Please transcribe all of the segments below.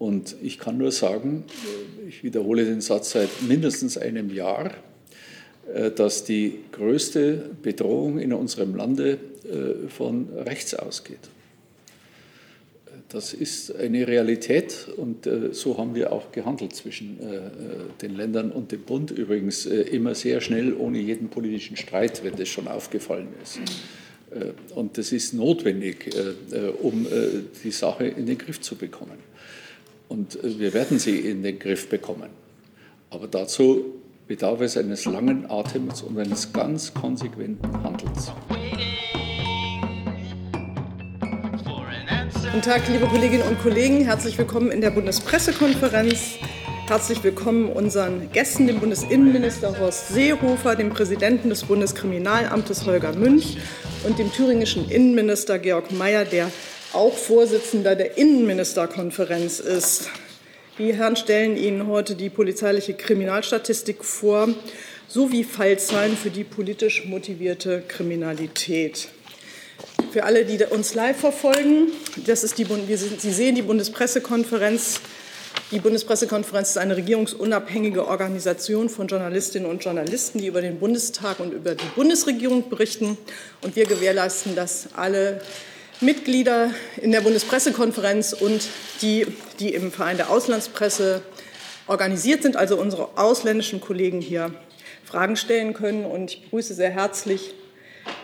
Und ich kann nur sagen, ich wiederhole den Satz seit mindestens einem Jahr, äh, dass die größte Bedrohung in unserem Lande äh, von rechts ausgeht. Das ist eine Realität und äh, so haben wir auch gehandelt zwischen den Ländern und dem Bund. Übrigens immer sehr schnell, ohne jeden politischen Streit, wenn das schon aufgefallen ist. Und das ist notwendig, um die Sache in den Griff zu bekommen. Und wir werden sie in den Griff bekommen. Aber dazu bedarf es eines langen Atems und eines ganz konsequenten Handelns. Guten Tag, liebe Kolleginnen und Kollegen. Herzlich willkommen in der Bundespressekonferenz. Herzlich willkommen unseren Gästen, dem Bundesinnenminister Horst Seehofer, dem Präsidenten des Bundeskriminalamtes Holger Münch und dem thüringischen Innenminister Georg Mayer, der auch Vorsitzender der Innenministerkonferenz ist. Die Herren stellen Ihnen heute die polizeiliche Kriminalstatistik vor sowie Fallzahlen für die politisch motivierte Kriminalität. Für alle, die uns live verfolgen, das ist die, Sie sehen die Bundespressekonferenz. Die Bundespressekonferenz ist eine regierungsunabhängige Organisation von Journalistinnen und Journalisten, die über den Bundestag und über die Bundesregierung berichten. Und wir gewährleisten, dass alle Mitglieder in der Bundespressekonferenz und die, die im Verein der Auslandspresse organisiert sind, also unsere ausländischen Kollegen hier Fragen stellen können. Und ich begrüße sehr herzlich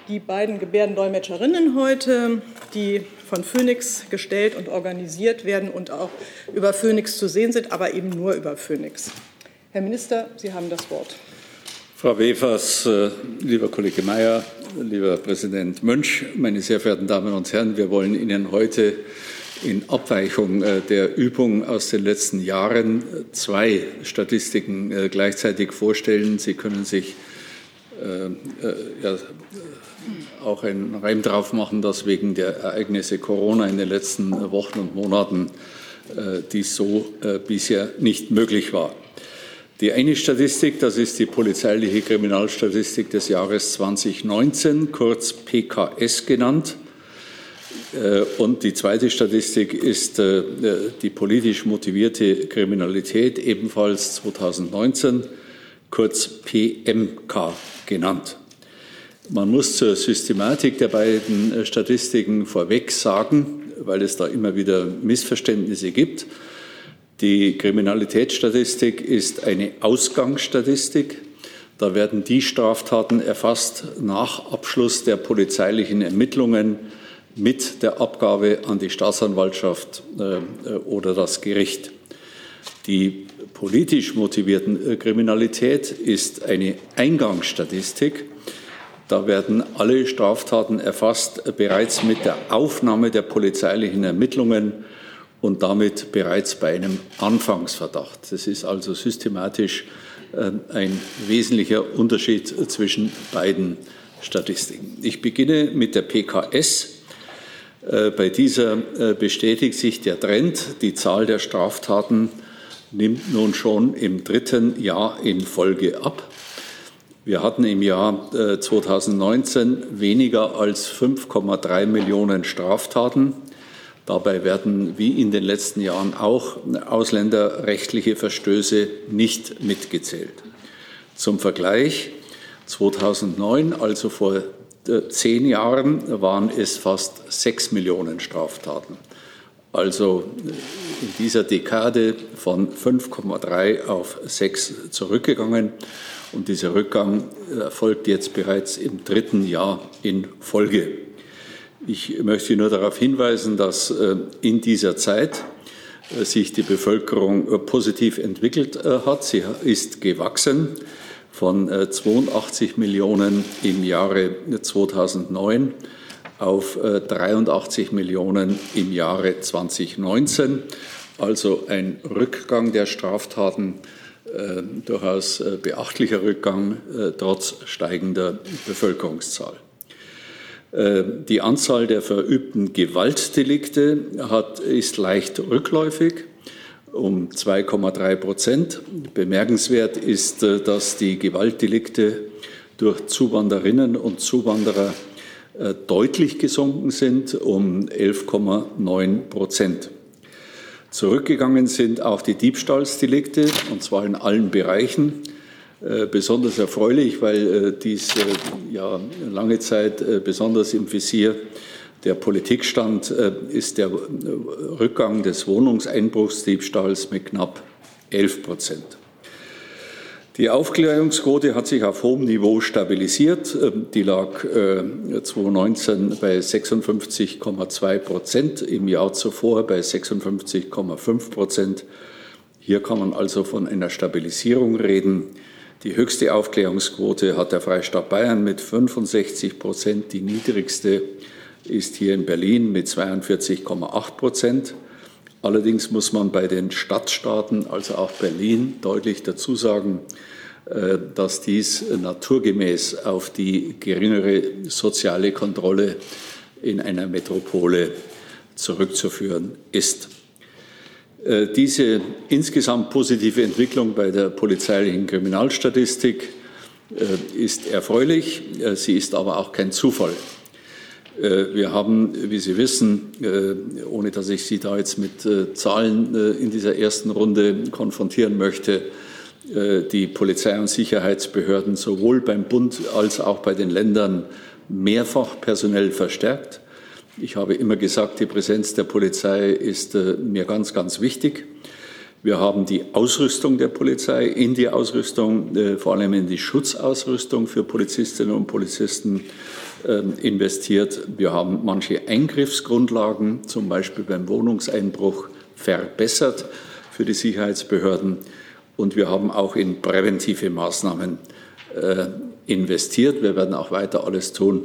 die beiden Gebärdendolmetscherinnen heute, die von Phoenix gestellt und organisiert werden und auch über Phoenix zu sehen sind, aber eben nur über Phoenix. Herr Minister, Sie haben das Wort. Frau Wefers, äh, lieber Kollege Mayer, lieber Präsident Mönch, meine sehr verehrten Damen und Herren, wir wollen Ihnen heute in Abweichung äh, der Übung aus den letzten Jahren äh, zwei Statistiken äh, gleichzeitig vorstellen. Sie können sich ja, auch einen Reim drauf machen, dass wegen der Ereignisse Corona in den letzten Wochen und Monaten dies so bisher nicht möglich war. Die eine Statistik, das ist die polizeiliche Kriminalstatistik des Jahres 2019, kurz PKS genannt. Äh, und die zweite Statistik ist äh, die politisch motivierte Kriminalität, ebenfalls 2019, kurz PMK genannt. Man muss zur Systematik der beiden Statistiken vorweg sagen, weil es da immer wieder Missverständnisse gibt. Die Kriminalitätsstatistik ist eine Ausgangsstatistik. Da werden die Straftaten erfasst nach Abschluss der polizeilichen Ermittlungen mit der Abgabe an die Staatsanwaltschaft äh, oder das Gericht. Die politisch motivierten äh, Kriminalität ist eine Eingangsstatistik. Da werden alle Straftaten erfasst bereits mit der Aufnahme der polizeilichen Ermittlungen und damit bereits bei einem Anfangsverdacht. Das ist also systematisch äh, ein wesentlicher Unterschied zwischen beiden Statistiken. Ich beginne mit der PKS. Äh, bei dieser äh, bestätigt sich der Trend. Die Zahl der Straftaten nimmt nun schon im dritten Jahr in Folge ab. Wir hatten im Jahr 2019 weniger als 5,3 Millionen Straftaten. Dabei werden wie in den letzten Jahren auch ausländerrechtliche Verstöße nicht mitgezählt. Zum Vergleich, 2009, also vor äh, zehn Jahren, waren es fast sechs Millionen Straftaten. Also äh, in dieser Dekade von 5,3 auf 6 zurückgegangen. Und dieser Rückgang erfolgt jetzt bereits im dritten Jahr in Folge. Ich möchte nur darauf hinweisen, dass äh, in dieser Zeit äh, sich die Bevölkerung äh, positiv entwickelt hat. Sie ist gewachsen von 82 Millionen im Jahre 2009 auf 83 Millionen im Jahre 2019. Also ein Rückgang der Straftaten, durchaus beachtlicher Rückgang trotz steigender Bevölkerungszahl. Äh, die Anzahl der verübten Gewaltdelikte hat, ist leicht rückläufig um 2,3 Prozent. Bemerkenswert ist, äh, dass die Gewaltdelikte durch Zuwanderinnen und Zuwanderer äh, deutlich gesunken sind um 11,9 Prozent. Zurückgegangen sind auch die Diebstahlsdelikte, und zwar in allen Bereichen. Äh, besonders erfreulich, weil äh, dies äh, ja lange Zeit besonders im Visier der Politik stand, ist der Rückgang des Wohnungseinbruchsdiebstahls mit knapp 11 Prozent. Die Aufklärungsquote hat sich auf hohem Niveau stabilisiert. Die lag 2019 bei 56,2 Prozent, im Jahr zuvor bei 56,5 Prozent. Hier kann man also von einer Stabilisierung reden. Die höchste Aufklärungsquote hat der Freistaat Bayern mit 65 Prozent. Die niedrigste ist hier in Berlin mit 42,8 Prozent. Allerdings muss man bei den Stadtstaaten, also auch Berlin, deutlich dazu sagen, äh, dass dies naturgemäß auf die geringere soziale Kontrolle in einer Metropole zurückzuführen ist. Äh, diese insgesamt positive Entwicklung bei der polizeilichen Kriminalstatistik äh, ist erfreulich. Äh, sie ist aber auch kein Zufall. Wir haben, wie Sie wissen, ohne dass ich Sie da jetzt mit Zahlen in dieser ersten Runde konfrontieren möchte, die Polizei- und Sicherheitsbehörden sowohl beim Bund als auch bei den Ländern mehrfach personell verstärkt. Ich habe immer gesagt, die Präsenz der Polizei ist äh, mir ganz, ganz wichtig. Wir haben die Ausrüstung der Polizei in die Ausrüstung, äh, vor allem in die Schutzausrüstung für Polizistinnen und Polizisten äh, investiert. Wir haben manche Eingriffsgrundlagen, zum Beispiel beim Wohnungseinbruch, verbessert für die Sicherheitsbehörden. Und wir haben auch in präventive Maßnahmen äh, investiert. Wir werden auch weiter alles tun,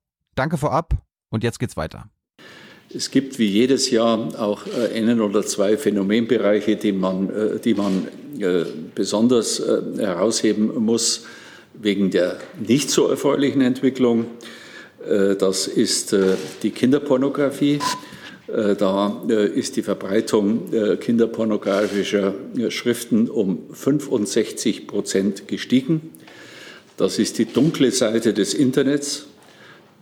danke vorab und jetzt geht's weiter. Es gibt wie jedes Jahr auch äh, einen oder zwei Phänomenbereiche, die man, äh, die man äh, besonders herausheben muss wegen der nicht so erfreulichen Entwicklung. Das ist die Kinderpornografie. Da ist die Verbreitung kinderpornografischer Schriften um 65 Prozent gestiegen. Das ist die dunkle Seite des Internets.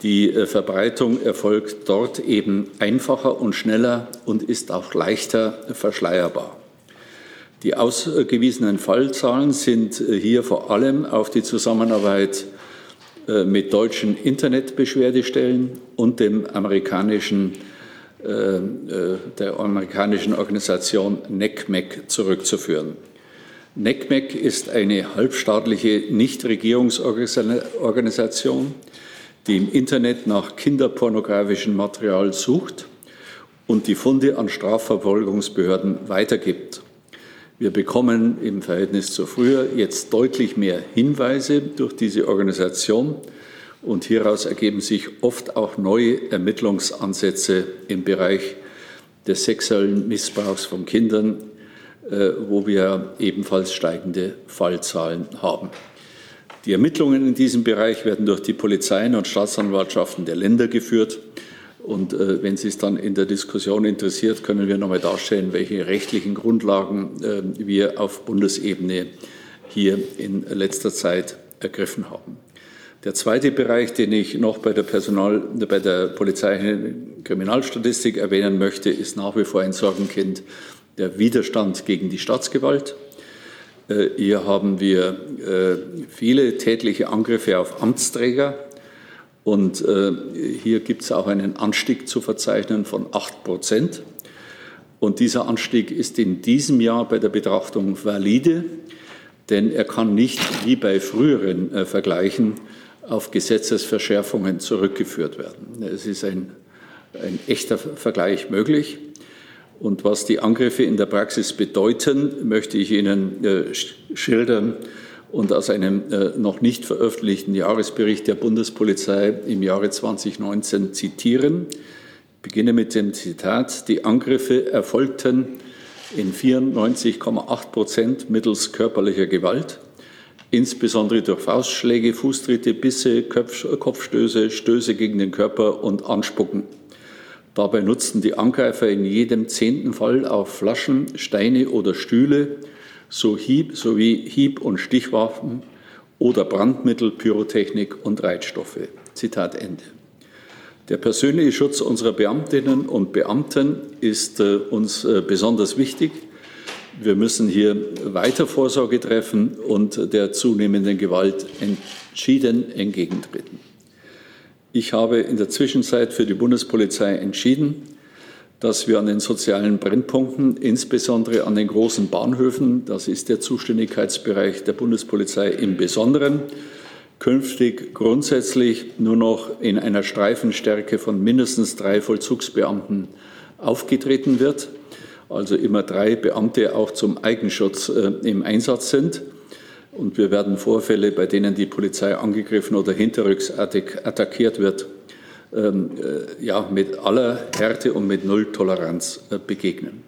Die äh, Verbreitung erfolgt dort eben einfacher und schneller und ist auch leichter verschleierbar. Die ausgewiesenen Fallzahlen sind äh, hier vor allem auf die Zusammenarbeit äh, mit deutschen Internetbeschwerdestellen und dem amerikanischen, der amerikanischen Organisation NECMEC zurückzuführen. NECMEC ist eine halbstaatliche Nichtregierungsorganisation, die im Internet nach kinderpornografischem Material sucht und die Funde an Strafverfolgungsbehörden weitergibt. Wir bekommen im Verhältnis zu früher jetzt deutlich mehr Hinweise durch diese Organisation und hieraus ergeben sich oft auch neue Ermittlungsansätze im Bereich des sexuellen Missbrauchs von Kindern, äh, wo wir ebenfalls steigende Fallzahlen haben. Die Ermittlungen in diesem Bereich werden durch die Polizeien und Staatsanwaltschaften der Länder geführt. Und äh, wenn Sie es dann in der Diskussion interessiert, können wir nochmal darstellen, welche rechtlichen Grundlagen äh, wir auf Bundesebene hier in letzter Zeit ergriffen haben. Der zweite Bereich, den ich noch bei der Personal, bei der Polizei Kriminalstatistik erwähnen möchte, ist nach wie vor ein Sorgenkind der Widerstand gegen die Staatsgewalt. Äh, hier haben wir äh, viele tätliche Angriffe auf Amtsträger. Und äh, hier gibt es auch einen Anstieg zu verzeichnen von 8 Prozent. Und dieser Anstieg ist in diesem Jahr bei der Betrachtung valide, denn er kann nicht wie bei früheren Vergleichen auf Gesetzesverschärfungen zurückgeführt werden. Es ist ein, ein echter Vergleich möglich. Und was die Angriffe in der Praxis bedeuten, möchte ich Ihnen äh, schildern und aus einem äh, noch nicht veröffentlichten Jahresbericht der Bundespolizei im Jahre 2019 zitieren. Ich beginne mit dem Zitat. Die Angriffe erfolgten in 94,8 Prozent mittels körperlicher Gewalt, insbesondere durch Faustschläge, Fußtritte, Bisse, Kopfstöße, Stöße gegen den Körper und Anspucken. Dabei nutzten die Angreifer in jedem zehnten Fall auch Flaschen, Steine oder Stühle sowie Hieb- und Stichwaffen oder Brandmittel, Pyrotechnik und Reitstoffe. Zitat Ende. Der persönliche Schutz unserer Beamtinnen und Beamten ist äh, uns äh, besonders wichtig. Wir müssen hier weiter Vorsorge treffen und der zunehmenden Gewalt entschieden entgegentreten. Ich habe in der Zwischenzeit für die Bundespolizei entschieden, dass wir an den sozialen Brennpunkten, insbesondere an den großen Bahnhöfen, das ist der Zuständigkeitsbereich der Bundespolizei im Besonderen, künftig grundsätzlich nur noch in einer Streifenstärke von mindestens drei Vollzugsbeamten aufgetreten wird, also immer drei Beamte auch zum Eigenschutz äh, im Einsatz sind. Und wir werden Vorfälle, bei denen die Polizei angegriffen oder hinterrücks attackiert wird, ähm, äh, ja, mit aller Härte und mit Null Toleranz äh, begegnen.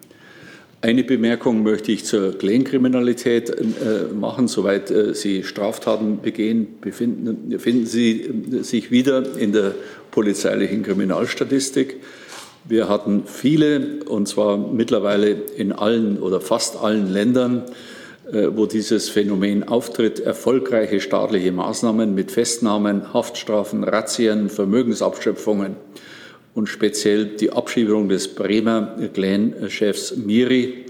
Eine Bemerkung möchte ich zur Clankriminalität äh, machen. Soweit äh, Sie Straftaten begehen, befinden, befinden Sie äh, sich wieder in der polizeilichen Kriminalstatistik. Wir hatten viele, und zwar mittlerweile in allen oder fast allen Ländern, wo dieses Phänomen auftritt, erfolgreiche staatliche Maßnahmen mit Festnahmen, Haftstrafen, Razzien, Vermögensabschöpfungen und speziell die Abschiebung des Bremer Clan-Chefs Miri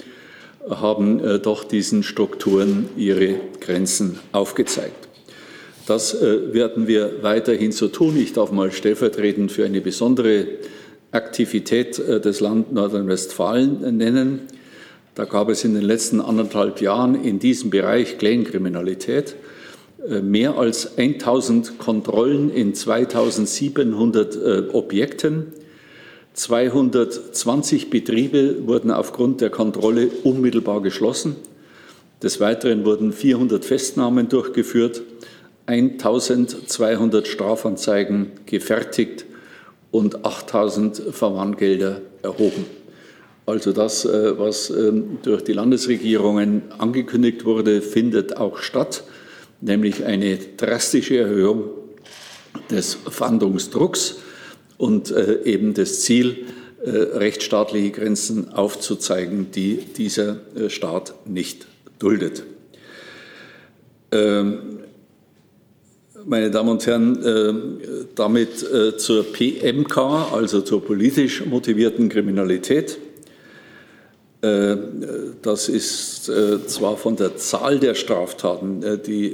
haben äh, doch diesen Strukturen ihre Grenzen aufgezeigt. Das äh, werden wir weiterhin so tun. Ich darf mal stellvertretend für eine besondere Aktivität äh, des Land Nordrhein-Westfalen nennen. Da gab es in den letzten anderthalb Jahren in diesem Bereich Clankriminalität mehr als 1000 Kontrollen in 2700 Objekten. 220 Betriebe wurden aufgrund der Kontrolle unmittelbar geschlossen. Des Weiteren wurden 400 Festnahmen durchgeführt, 1200 Strafanzeigen gefertigt und 8000 Verwarngelder erhoben. Also das, äh, was ähm, durch die Landesregierungen angekündigt wurde, findet auch statt, nämlich eine drastische Erhöhung des Fahndungsdrucks und äh, eben das Ziel, äh, rechtsstaatliche Grenzen aufzuzeigen, die dieser Staat nicht duldet. Ähm, meine Damen und Herren, damit zur PMK, also zur politisch motivierten Kriminalität. Äh, das ist äh, zwar von der Zahl der Straftaten, äh, die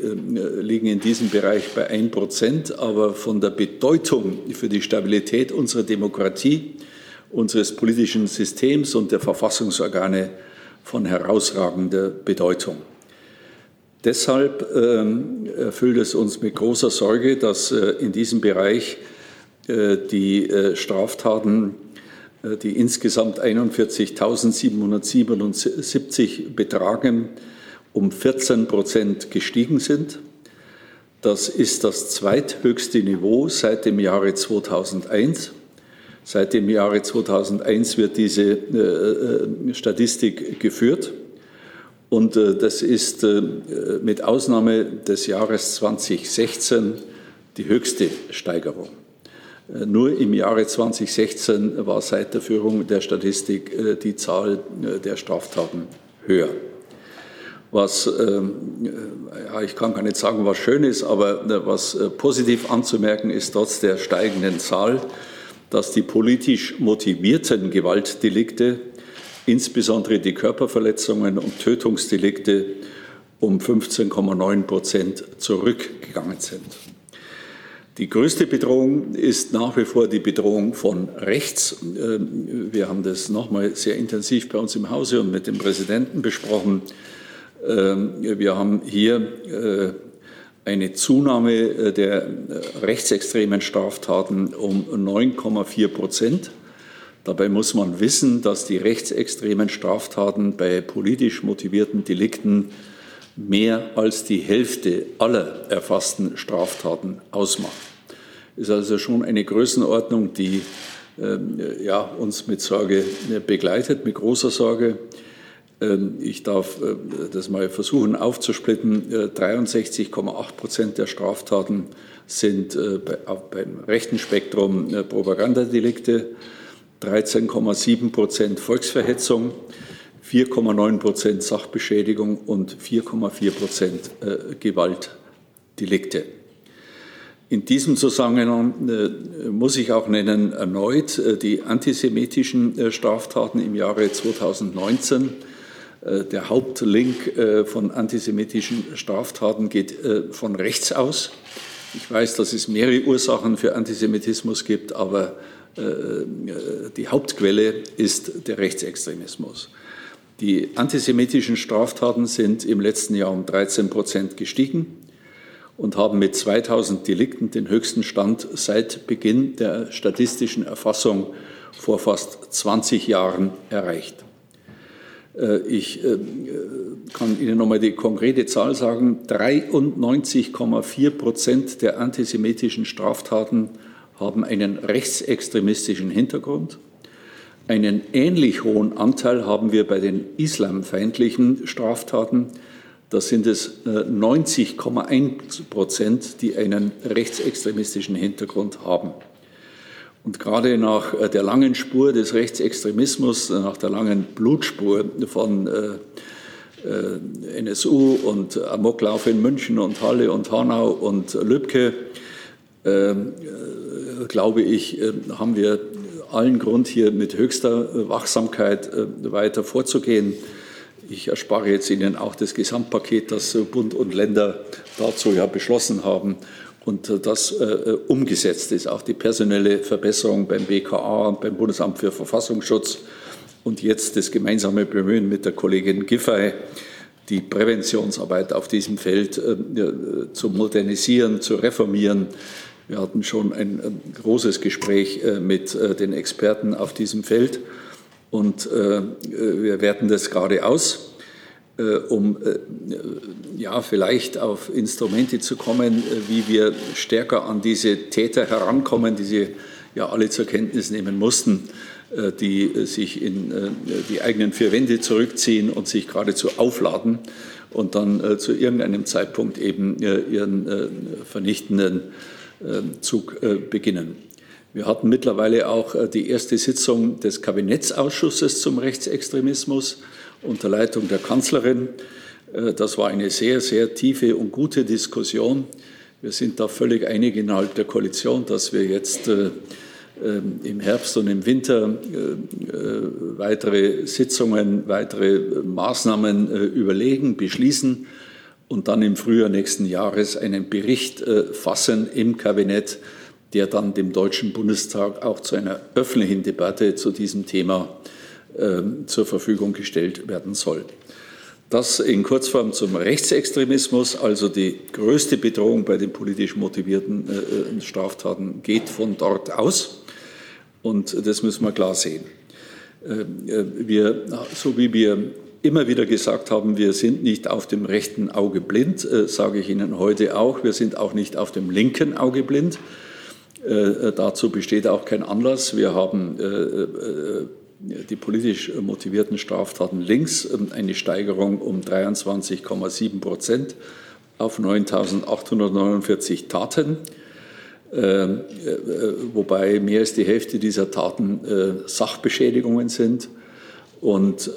liegen in diesem Bereich bei 1 Prozent, aber von der Bedeutung für die Stabilität unserer Demokratie, unseres politischen Systems und der Verfassungsorgane von herausragender Bedeutung. Deshalb ähm, erfüllt es uns mit großer Sorge, dass in diesem Bereich die Straftaten die insgesamt 41.777 betragen, um 14 Prozent gestiegen sind. Das ist das zweithöchste Niveau seit dem Jahre 2001. Seit dem Jahre 2001 wird diese äh, äh, Statistik geführt. Und äh, das ist äh, mit Ausnahme des Jahres 2016 die höchste Steigerung. Äh, nur im Jahre 2016 war seit der Führung der Statistik äh, die Zahl äh, der Straftaten höher. Was, ähm, ja, ich kann gar nicht sagen, was schön ist, aber was positiv anzumerken ist, trotz der steigenden Zahl, dass die politisch motivierten Gewaltdelikte, insbesondere die Körperverletzungen und Tötungsdelikte, um 15,9 Prozent zurückgegangen sind. Die größte Bedrohung ist nach wie vor die Bedrohung von rechts. Ähm, wir haben das nochmal sehr intensiv bei uns im Hause und mit dem Präsidenten besprochen. Ähm, wir haben hier äh, eine Zunahme äh, der äh, rechtsextremen Straftaten um 9,4 Prozent. Dabei muss man wissen, dass die rechtsextremen Straftaten bei politisch motivierten Delikten mehr als die Hälfte aller erfassten Straftaten ausmacht. Ist also schon eine Größenordnung, die äh, ja, uns mit Sorge begleitet, mit großer Sorge. Ähm, ich darf äh, das mal versuchen aufzusplitten. 63,8 Prozent der Straftaten sind beim rechten Spektrum Propagandadelikte, 13,7 Prozent Volksverhetzung, 4,9 Prozent Sachbeschädigung und 4,4 Prozent Gewaltdelikte. In diesem Zusammenhang äh, muss ich auch nennen erneut äh, die antisemitischen äh, Straftaten im Jahre 2019. Der Hauptlink von antisemitischen Straftaten geht von rechts aus. Ich weiß, dass es mehrere Ursachen für Antisemitismus gibt, aber die Hauptquelle ist der Rechtsextremismus. Die antisemitischen Straftaten sind im letzten Jahr um 13 Prozent gestiegen und haben mit 2000 Delikten den höchsten Stand seit Beginn der statistischen Erfassung vor fast 20 Jahren erreicht. Äh, ich äh, kann Ihnen nochmal die konkrete Zahl sagen. 93,4 Prozent der antisemitischen Straftaten haben einen rechtsextremistischen Hintergrund. Einen ähnlich hohen Anteil haben wir bei den islamfeindlichen Straftaten. Das sind es 90,1 äh, Prozent, die einen rechtsextremistischen Hintergrund haben. Und gerade nach äh, der langen Spur des Rechtsextremismus, äh, nach der langen Blutspur von NSU und Amoklauf in München und Halle und Hanau und Lübcke, glaube ich, haben wir allen Grund, hier mit höchster Wachsamkeit weiter vorzugehen. Ich erspare jetzt Ihnen auch das Gesamtpaket, das Bund und Länder dazu ja beschlossen haben und äh, das äh, umgesetzt ist. Auch die personelle Verbesserung beim BKA und beim Bundesamt für Verfassungsschutz und jetzt das gemeinsame Bemühen mit der Kollegin Giffey, die Präventionsarbeit auf diesem Feld äh, zu modernisieren, zu reformieren. Wir hatten schon ein, ein großes Gespräch äh, mit äh, den Experten auf diesem Feld. Und äh, wir werten das gerade aus, äh, um äh, ja, vielleicht auf Instrumente zu kommen, äh, wie wir stärker an diese Täter herankommen, die sie ja alle zur Kenntnis nehmen mussten, äh, die sich in äh, die eigenen vier Wände zurückziehen und sich geradezu aufladen und dann zu irgendeinem Zeitpunkt eben ihren vernichtenden Zug beginnen. Wir hatten mittlerweile auch äh, die erste Sitzung des Kabinettsausschusses zum Rechtsextremismus unter Leitung der Kanzlerin. Äh, das war eine sehr, sehr tiefe und gute Diskussion. Wir sind da völlig einig innerhalb der Koalition, dass wir jetzt äh, im Herbst und im Winter weitere Sitzungen, weitere Maßnahmen überlegen, beschließen und dann im Frühjahr nächsten Jahres einen Bericht fassen im Kabinett, der dann dem Deutschen Bundestag auch zu einer öffentlichen Debatte zu diesem Thema äh, zur Verfügung gestellt werden soll. Das in Kurzform zum Rechtsextremismus, also die größte Bedrohung bei den politisch motivierten äh, äh Straftaten, geht von dort aus. Und das müssen wir klar sehen. Äh, äh, wir, so wie wir immer wieder gesagt haben, wir sind nicht auf dem rechten Auge blind, sage ich Ihnen heute auch. Wir sind auch nicht auf dem linken Auge blind. Äh, äh, dazu besteht auch kein Anlass. Wir haben äh, die politisch motivierten Straftaten links ähm, eine Steigerung um 23,7 Prozent auf 9.849 Taten, wobei mehr als die Hälfte dieser Taten Sachbeschädigungen sind und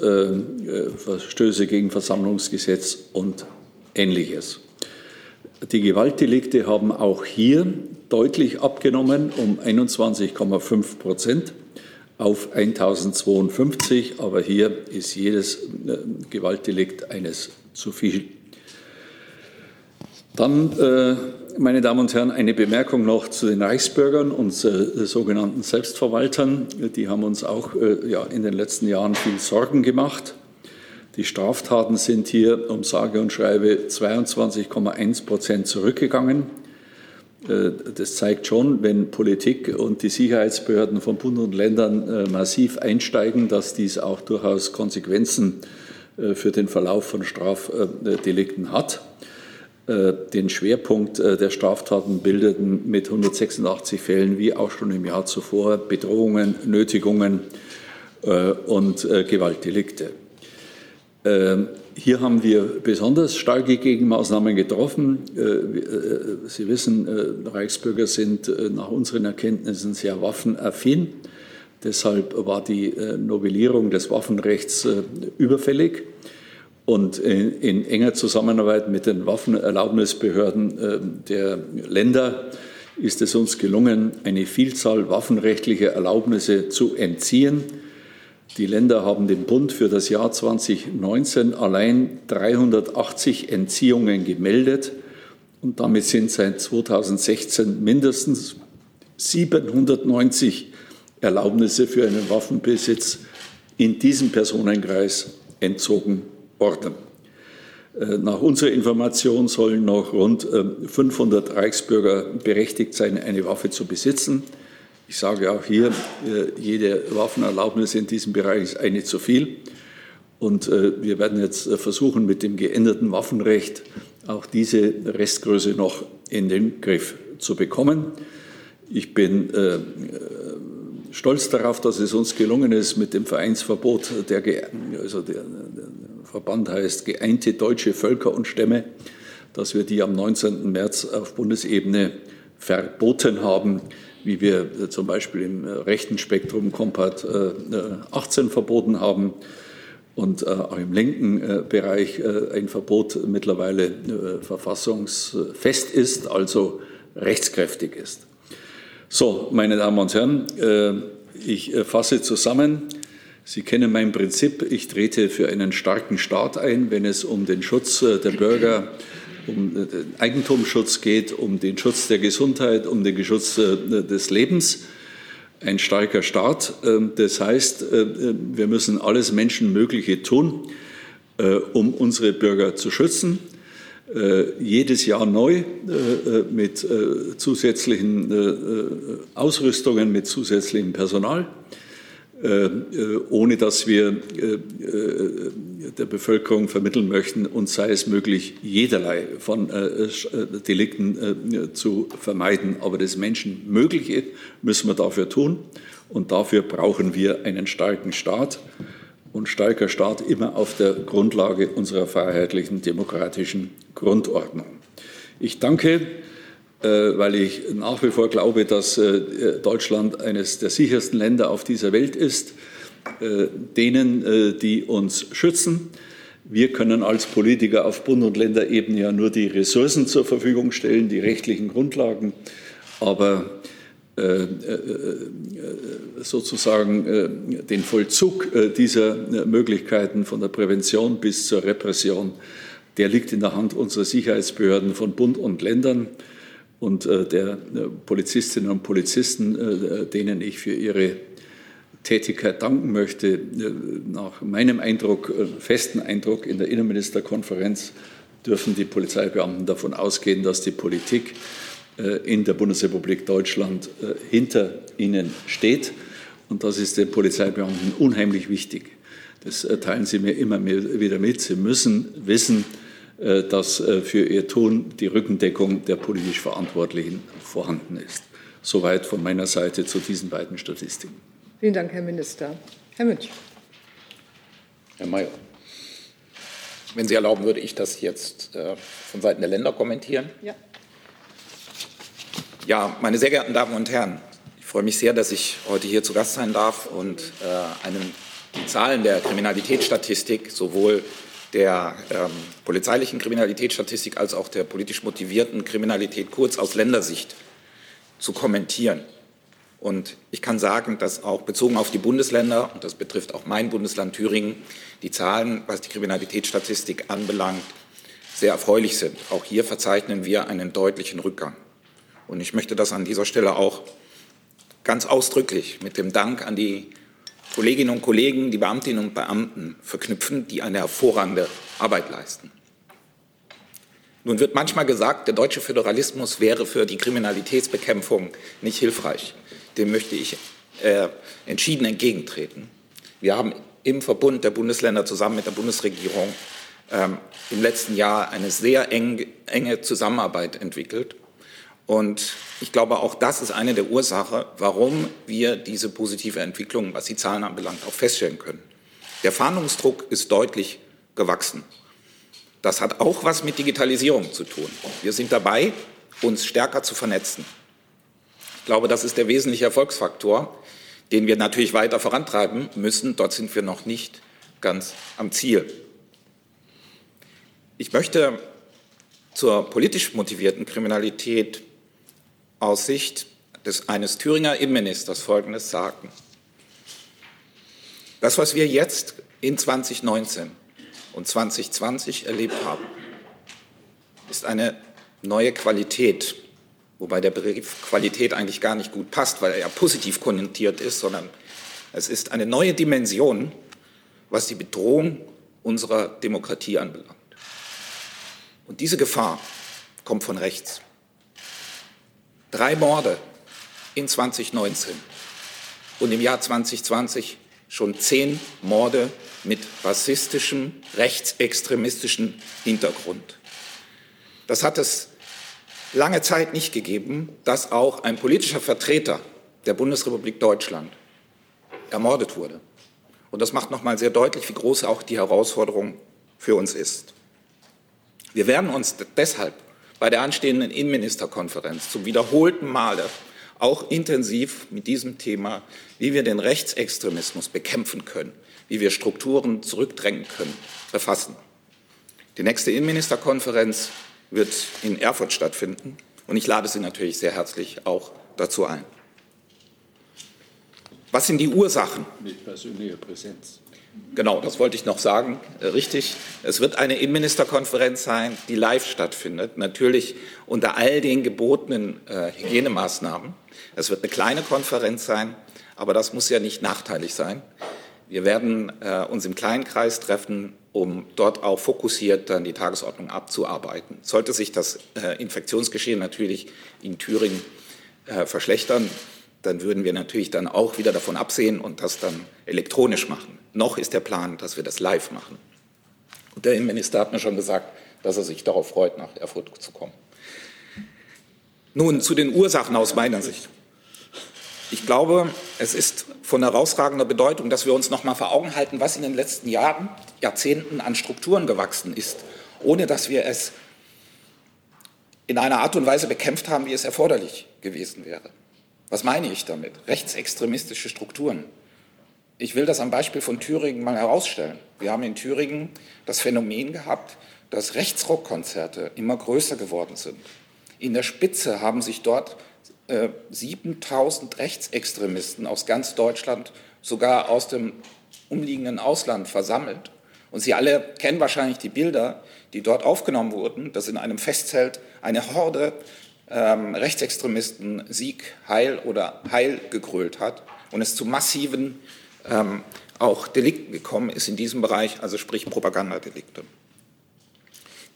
Verstöße gegen Versammlungsgesetz und Ähnliches. Die Gewaltdelikte haben auch hier deutlich abgenommen um 21,5 Prozent auf 1052, aber hier ist jedes äh, Gewaltdelikt eines zu viel. Dann, äh, meine Damen und Herren, eine Bemerkung noch zu den Reichsbürgern und äh, sogenannten Selbstverwaltern. Die haben uns auch in den letzten Jahren viel Sorgen gemacht. Die Straftaten sind hier um sage und schreibe 22,1 Prozent zurückgegangen. Äh, das zeigt schon, wenn Politik und die Sicherheitsbehörden von Bund und Ländern äh, massiv einsteigen, dass dies auch durchaus Konsequenzen äh, für den Verlauf von Strafdelikten hat. Den Schwerpunkt der Straftaten bildeten mit 186 Fällen, wie auch schon im Jahr zuvor, Bedrohungen, Nötigungen und Gewaltdelikte. Hier haben wir besonders starke Gegenmaßnahmen getroffen. Äh, äh, Sie wissen, äh, Reichsbürger sind nach unseren Erkenntnissen sehr waffenaffin. Deshalb war die Novellierung des Waffenrechts überfällig. Und in, enger Zusammenarbeit mit den Waffenerlaubnisbehörden der Länder ist es uns gelungen, eine Vielzahl waffenrechtlicher Erlaubnisse zu entziehen die Länder haben dem Bund für das Jahr 2019 allein 380 Entziehungen gemeldet und damit sind seit 2016 mindestens 790 Erlaubnisse für einen Waffenbesitz in diesem Personenkreis entzogen worden. Äh, nach unserer Information sollen noch rund 500 äh, Reichsbürger berechtigt sein, eine Waffe zu besitzen. Ich sage auch hier, äh, jede Waffenerlaubnis in diesem Bereich ist eine zu viel. Und äh, wir werden jetzt äh, versuchen, mit dem geänderten Waffenrecht auch diese Restgröße noch in den Griff zu bekommen. Ich bin stolz darauf, dass es uns gelungen ist, mit dem Vereinsverbot, der, also der, der Verband heißt Geeinte Deutsche Völker und Stämme, dass wir die am 19. März auf Bundesebene verboten haben wie wir äh, zum Beispiel im äh, rechten Spektrum Kompat 18 äh, verboten haben und auch im linken Bereich ein Verbot mittlerweile verfassungsfest ist, also rechtskräftig ist. So, meine Damen und Herren, ich fasse zusammen. Sie kennen mein Prinzip. Ich trete für einen starken Staat ein, wenn es um den Schutz der Bürger geht um den Eigentumsschutz geht, um den Schutz der Gesundheit, um den Schutz äh, des Lebens. Ein starker Staat. Ähm, das heißt, äh, wir müssen alles Menschenmögliche tun, äh, um unsere Bürger zu schützen. Jedes Jahr neu mit zusätzlichen Ausrüstungen, mit zusätzlichem Personal. Äh, äh, ohne dass wir äh, der Bevölkerung vermitteln möchten, uns sei es möglich, jederlei von Delikten zu vermeiden. Aber das Menschenmögliche müssen wir dafür tun. Und dafür brauchen wir einen starken Staat und starker Staat immer auf der Grundlage unserer freiheitlichen demokratischen Grundordnung. Ich danke äh, weil ich nach wie vor glaube, dass äh, Deutschland eines der sichersten Länder auf dieser Welt ist, äh, denen, die uns schützen. Wir können als Politiker auf Bund- und Länderebene ja nur die Ressourcen zur Verfügung stellen, die rechtlichen Grundlagen, aber sozusagen den Vollzug dieser Möglichkeiten von der Prävention bis zur Repression, der liegt in der Hand unserer Sicherheitsbehörden von Bund und Ländern und äh, der äh, Polizistinnen und Polizisten, äh, denen ich für ihre Tätigkeit danken möchte. Nach meinem Eindruck, festen Eindruck in der Innenministerkonferenz dürfen die Polizeibeamten davon ausgehen, dass die Politik in der Bundesrepublik Deutschland hinter ihnen steht. Und das ist den Polizeibeamten unheimlich wichtig. Das teilen sie mir immer wieder mit. Sie müssen wissen, dass äh, für ihr Tun die Rückendeckung der politisch Verantwortlichen vorhanden ist. Soweit von meiner Seite zu diesen beiden Statistiken. Vielen Dank, Herr Minister. Herr Münch. Herr Mayer. Wenn Sie erlauben, würde ich das jetzt äh, von Seiten der Länder kommentieren. Ja. Ja, meine sehr geehrten Damen und Herren, ich freue mich sehr, dass ich heute hier zu Gast sein darf und äh, einen, die Zahlen der Kriminalitätsstatistik sowohl der ähm, polizeilichen Kriminalitätsstatistik als auch der politisch motivierten Kriminalität kurz aus Ländersicht zu kommentieren. Und ich kann sagen, dass auch bezogen auf die Bundesländer, und das betrifft auch mein Bundesland Thüringen, die Zahlen, was die Kriminalitätsstatistik anbelangt, sehr erfreulich sind. Auch hier verzeichnen wir einen deutlichen Rückgang. Und ich möchte das an dieser Stelle auch ganz ausdrücklich mit dem Dank an die Kolleginnen und Kollegen, die Beamtinnen und Beamten verknüpfen, die eine hervorragende Arbeit leisten. Nun wird manchmal gesagt, der deutsche Föderalismus wäre für die Kriminalitätsbekämpfung nicht hilfreich. Dem möchte ich äh, entschieden entgegentreten. Wir haben im Verbund der Bundesländer zusammen mit der Bundesregierung ähm, im letzten Jahr eine sehr eng, enge Zusammenarbeit entwickelt und ich glaube, auch das ist eine der Ursachen, warum wir diese positive Entwicklung, was die Zahlen anbelangt, auch feststellen können. Der Fahndungsdruck ist deutlich gewachsen. Das hat auch was mit Digitalisierung zu tun. Wir sind dabei, uns stärker zu vernetzen. Ich glaube, das ist der wesentliche Erfolgsfaktor, den wir natürlich weiter vorantreiben müssen. Dort sind wir noch nicht ganz am Ziel. Ich möchte zur politisch motivierten Kriminalität aus Sicht des, eines Thüringer Innenministers Folgendes sagen. Das, was wir jetzt in 2019 und 2020 erlebt haben, ist eine neue Qualität, wobei der Begriff Qualität eigentlich gar nicht gut passt, weil er ja positiv konnotiert ist, sondern es ist eine neue Dimension, was die Bedrohung unserer Demokratie anbelangt. Und diese Gefahr kommt von rechts. Drei Morde in 2019 und im Jahr 2020 schon zehn Morde mit rassistischem, rechtsextremistischem Hintergrund. Das hat es lange Zeit nicht gegeben, dass auch ein politischer Vertreter der Bundesrepublik Deutschland ermordet wurde. Und das macht noch mal sehr deutlich, wie groß auch die Herausforderung für uns ist. Wir werden uns deshalb bei der anstehenden Innenministerkonferenz zum wiederholten Male auch intensiv mit diesem Thema, wie wir den Rechtsextremismus bekämpfen können, wie wir Strukturen zurückdrängen können, befassen. Die nächste Innenministerkonferenz wird in Erfurt stattfinden und ich lade Sie natürlich sehr herzlich auch dazu ein. Was sind die Ursachen? Mit persönlicher Präsenz. Genau, das wollte ich noch sagen. Äh, richtig. Es wird eine Innenministerkonferenz sein, die live stattfindet. Natürlich unter all den gebotenen äh, Hygienemaßnahmen. Es wird eine kleine Konferenz sein, aber das muss ja nicht nachteilig sein. Wir werden äh, uns im kleinen Kreis treffen, um dort auch fokussiert dann die Tagesordnung abzuarbeiten. Sollte sich das äh, Infektionsgeschehen natürlich in Thüringen äh, verschlechtern, dann würden wir natürlich dann auch wieder davon absehen und das dann elektronisch machen. Noch ist der Plan, dass wir das live machen. Und der Innenminister hat mir schon gesagt, dass er sich darauf freut, nach Erfurt zu kommen. Nun zu den Ursachen aus meiner Sicht. Ich glaube, es ist von herausragender Bedeutung, dass wir uns noch mal vor Augen halten, was in den letzten Jahren, Jahrzehnten an Strukturen gewachsen ist, ohne dass wir es in einer Art und Weise bekämpft haben, wie es erforderlich gewesen wäre. Was meine ich damit? Rechtsextremistische Strukturen. Ich will das am Beispiel von Thüringen mal herausstellen. Wir haben in Thüringen das Phänomen gehabt, dass Rechtsrockkonzerte immer größer geworden sind. In der Spitze haben sich dort äh, 7000 Rechtsextremisten aus ganz Deutschland, sogar aus dem umliegenden Ausland versammelt. Und Sie alle kennen wahrscheinlich die Bilder, die dort aufgenommen wurden, dass in einem Festzelt eine Horde ähm, Rechtsextremisten Sieg, Heil oder Heil gegrölt hat und es zu massiven ähm, auch Delikten gekommen ist in diesem Bereich, also sprich Propagandadelikte.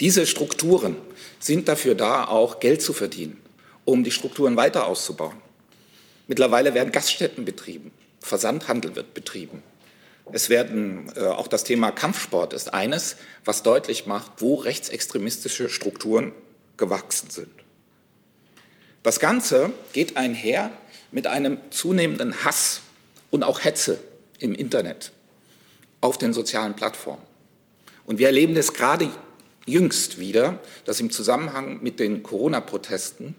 Diese Strukturen sind dafür da, auch Geld zu verdienen, um die Strukturen weiter auszubauen. Mittlerweile werden Gaststätten betrieben, Versandhandel wird betrieben. Es werden äh, auch das Thema Kampfsport ist eines, was deutlich macht, wo rechtsextremistische Strukturen gewachsen sind. Das Ganze geht einher mit einem zunehmenden Hass und auch Hetze im Internet, auf den sozialen Plattformen. Und wir erleben das gerade jüngst wieder, dass im Zusammenhang mit den Corona-Protesten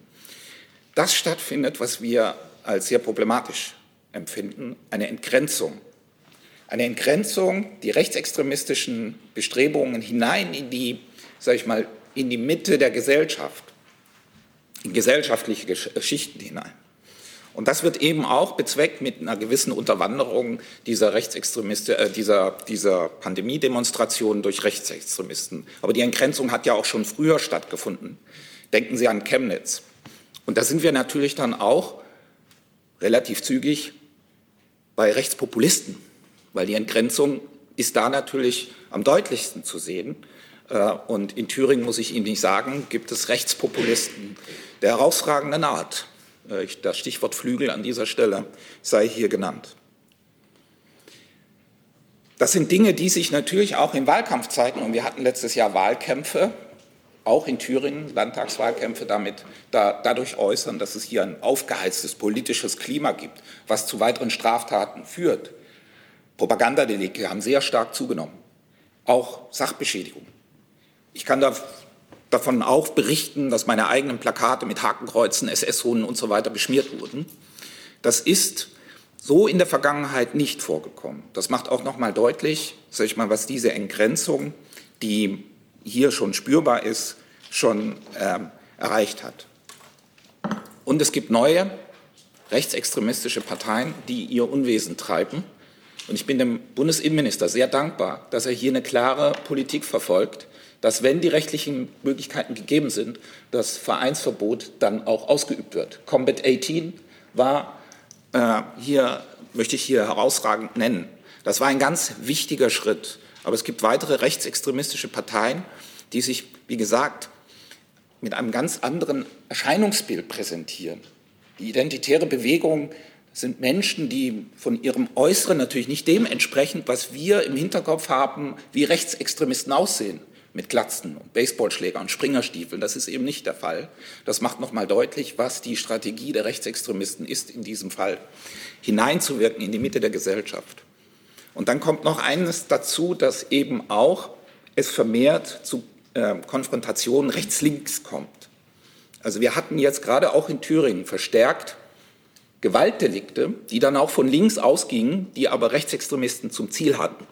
das stattfindet, was wir als sehr problematisch empfinden, eine Entgrenzung. Eine Entgrenzung, die rechtsextremistischen Bestrebungen hinein in die, sage ich mal, in die Mitte der Gesellschaft in gesellschaftliche Schichten hinein. Und das wird eben auch bezweckt mit einer gewissen Unterwanderung dieser Rechtsextremisten, äh, dieser, dieser Pandemiedemonstrationen durch Rechtsextremisten. Aber die Entgrenzung hat ja auch schon früher stattgefunden. Denken Sie an Chemnitz. Und da sind wir natürlich dann auch relativ zügig bei Rechtspopulisten, weil die Entgrenzung ist da natürlich am deutlichsten zu sehen. Äh, und in Thüringen, muss ich Ihnen nicht sagen, gibt es Rechtspopulisten, der herausragenden Art. Äh, das Stichwort Flügel an dieser Stelle sei hier genannt. Das sind Dinge, die sich natürlich auch im Wahlkampf zeigen. Und wir hatten letztes Jahr Wahlkämpfe, auch in Thüringen, Landtagswahlkämpfe damit da, dadurch äußern, dass es hier ein aufgeheiztes politisches Klima gibt, was zu weiteren Straftaten führt. Propagandadelikte haben sehr stark zugenommen. auch Sachbeschädigung. Ich kann da, davon auch berichten, dass meine eigenen Plakate mit Hakenkreuzen, SS-Hunden und so weiter beschmiert wurden. Das ist so in der Vergangenheit nicht vorgekommen. Das macht auch noch mal deutlich, sag ich mal, was diese Entgrenzung, die hier schon spürbar ist, schon äh, erreicht hat. Und es gibt neue rechtsextremistische Parteien, die ihr Unwesen treiben. Und ich bin dem Bundesinnenminister sehr dankbar, dass er hier eine klare Politik verfolgt, dass, wenn die rechtlichen Möglichkeiten gegeben sind, das Vereinsverbot dann auch ausgeübt wird. Combat 18 war äh, hier, möchte ich hier herausragend nennen. Das war ein ganz wichtiger Schritt. Aber es gibt weitere rechtsextremistische Parteien, die sich, wie gesagt, mit einem ganz anderen Erscheinungsbild präsentieren. Die identitäre Bewegung sind Menschen, die von ihrem Äußeren natürlich nicht dem entsprechen, was wir im Hinterkopf haben, wie Rechtsextremisten aussehen, mit Glatzen und Baseballschlägern und Springerstiefeln. Das ist eben nicht der Fall. Das macht nochmal deutlich, was die Strategie der Rechtsextremisten ist, in diesem Fall hineinzuwirken in die Mitte der Gesellschaft. Und dann kommt noch eines dazu, dass eben auch es vermehrt zu äh, Konfrontationen rechts-links kommt. Also wir hatten jetzt gerade auch in Thüringen verstärkt Gewaltdelikte, die dann auch von links ausgingen, die aber Rechtsextremisten zum Ziel hatten.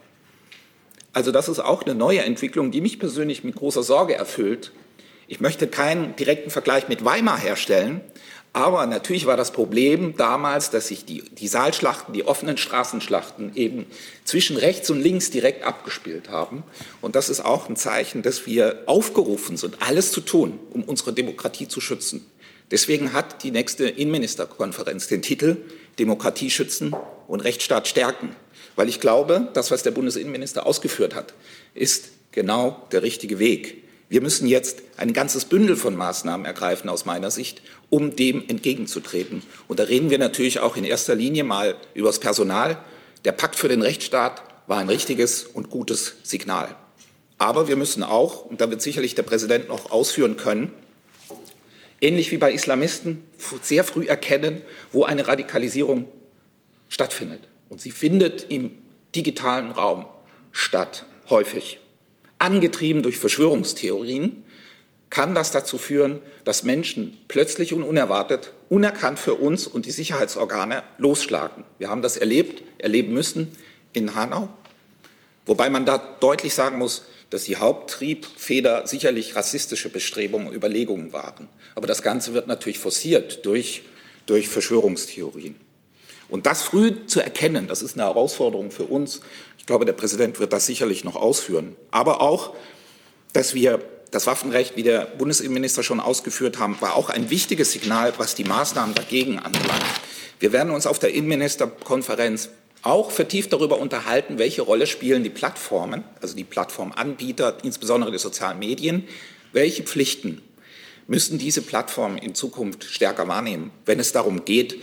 Also das ist auch eine neue Entwicklung, die mich persönlich mit großer Sorge erfüllt. Ich möchte keinen direkten Vergleich mit Weimar herstellen, aber natürlich war das Problem damals, dass sich die, die Saalschlachten, die offenen Straßenschlachten eben zwischen rechts und links direkt abgespielt haben. Und das ist auch ein Zeichen, dass wir aufgerufen sind, alles zu tun, um unsere Demokratie zu schützen. Deswegen hat die nächste Innenministerkonferenz den Titel Demokratie schützen und Rechtsstaat stärken. Weil ich glaube, das, was der Bundesinnenminister ausgeführt hat, ist genau der richtige Weg. Wir müssen jetzt ein ganzes Bündel von Maßnahmen ergreifen, aus meiner Sicht, um dem entgegenzutreten. Und da reden wir natürlich auch in erster Linie mal über das Personal. Der Pakt für den Rechtsstaat war ein richtiges und gutes Signal. Aber wir müssen auch, und da wird sicherlich der Präsident noch ausführen können, ähnlich wie bei Islamisten, sehr früh erkennen, wo eine Radikalisierung stattfindet. Und sie findet im digitalen Raum statt, häufig angetrieben durch Verschwörungstheorien, kann das dazu führen, dass Menschen plötzlich und unerwartet, unerkannt für uns und die Sicherheitsorgane losschlagen. Wir haben das erlebt, erleben müssen in Hanau, wobei man da deutlich sagen muss, dass die Haupttriebfeder sicherlich rassistische Bestrebungen, und Überlegungen waren. Aber das Ganze wird natürlich forciert durch, durch Verschwörungstheorien. Und das früh zu erkennen, das ist eine Herausforderung für uns. Ich glaube, der Präsident wird das sicherlich noch ausführen. Aber auch, dass wir das Waffenrecht, wie der Bundesinnenminister schon ausgeführt haben, war auch ein wichtiges Signal, was die Maßnahmen dagegen anbelangt. Wir werden uns auf der Innenministerkonferenz auch vertieft darüber unterhalten, welche Rolle spielen die Plattformen, also die Plattformanbieter, insbesondere die sozialen Medien, welche Pflichten müssen diese Plattformen in Zukunft stärker wahrnehmen, wenn es darum geht,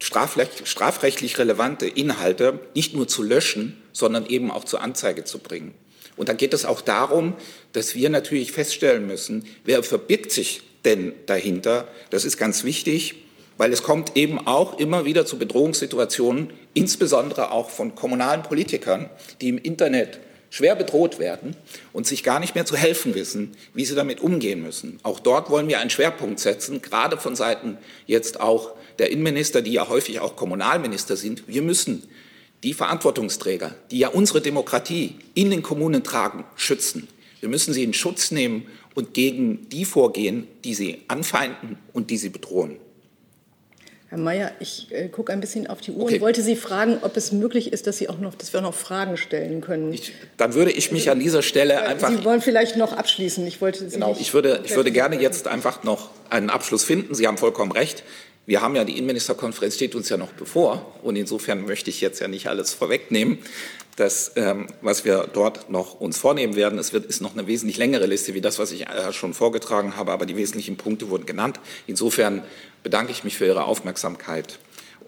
äh, strafrechtlich relevante Inhalte nicht nur zu löschen, sondern eben auch zur Anzeige zu bringen. Und dann geht es auch darum, dass wir natürlich feststellen müssen, wer verbirgt sich denn dahinter. Das ist ganz wichtig, weil es kommt eben auch immer wieder zu Bedrohungssituationen, insbesondere auch von kommunalen Politikern, die im Internet schwer bedroht werden und sich gar nicht mehr zu helfen wissen, wie sie damit umgehen müssen. Auch dort wollen wir einen Schwerpunkt setzen, gerade von Seiten jetzt auch der Innenminister, die ja häufig auch Kommunalminister sind. Wir müssen die Verantwortungsträger, die ja unsere Demokratie in den Kommunen tragen, schützen. Wir müssen sie in Schutz nehmen und gegen die vorgehen, die sie anfeinden und die sie bedrohen. Herr Mayer, ich äh, gucke ein bisschen auf die Uhr okay. und wollte Sie fragen, ob es möglich ist, dass Sie auch noch, dass wir noch Fragen stellen können. Ich, dann würde ich mich an dieser Stelle einfach. Sie wollen vielleicht noch abschließen. Ich wollte Sie genau. Ich würde, ich würde gerne jetzt einfach noch einen Abschluss finden. Sie haben vollkommen recht. Wir haben ja die Innenministerkonferenz steht uns ja noch bevor und insofern möchte ich jetzt ja nicht alles vorwegnehmen. Das, ähm, was wir dort noch uns vornehmen werden, es wird, ist noch eine wesentlich längere Liste wie das, was ich äh, schon vorgetragen habe, aber die wesentlichen Punkte wurden genannt. Insofern bedanke ich mich für Ihre Aufmerksamkeit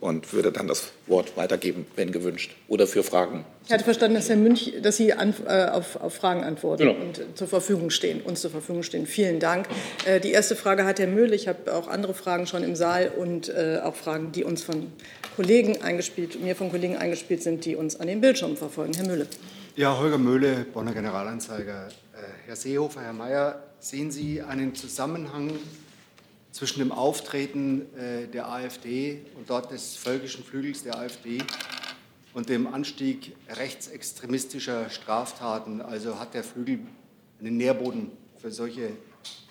und würde dann das Wort weitergeben, wenn gewünscht, oder für Fragen. Ich hatte verstanden, dass Herr Münch, dass Sie an, äh, auf, auf, Fragen antworten genau. und zur Verfügung stehen, uns zur Verfügung stehen. Vielen Dank. Äh, die erste Frage hat Herr Müll. Ich habe auch andere Fragen schon im Saal und äh, auch Fragen, die uns von Kollegen eingespielt, mir von Kollegen eingespielt sind, die uns an den Bildschirmen verfolgen. Herr Mülle. Ja, Holger Möhle, Bonner Generalanzeiger. Äh, Herr Seehofer, Herr Mayer, sehen Sie einen Zusammenhang zwischen dem Auftreten äh, der AfD und dort des völkischen Flügels der AfD und dem Anstieg rechtsextremistischer Straftaten? Also hat der Flügel einen Nährboden für solche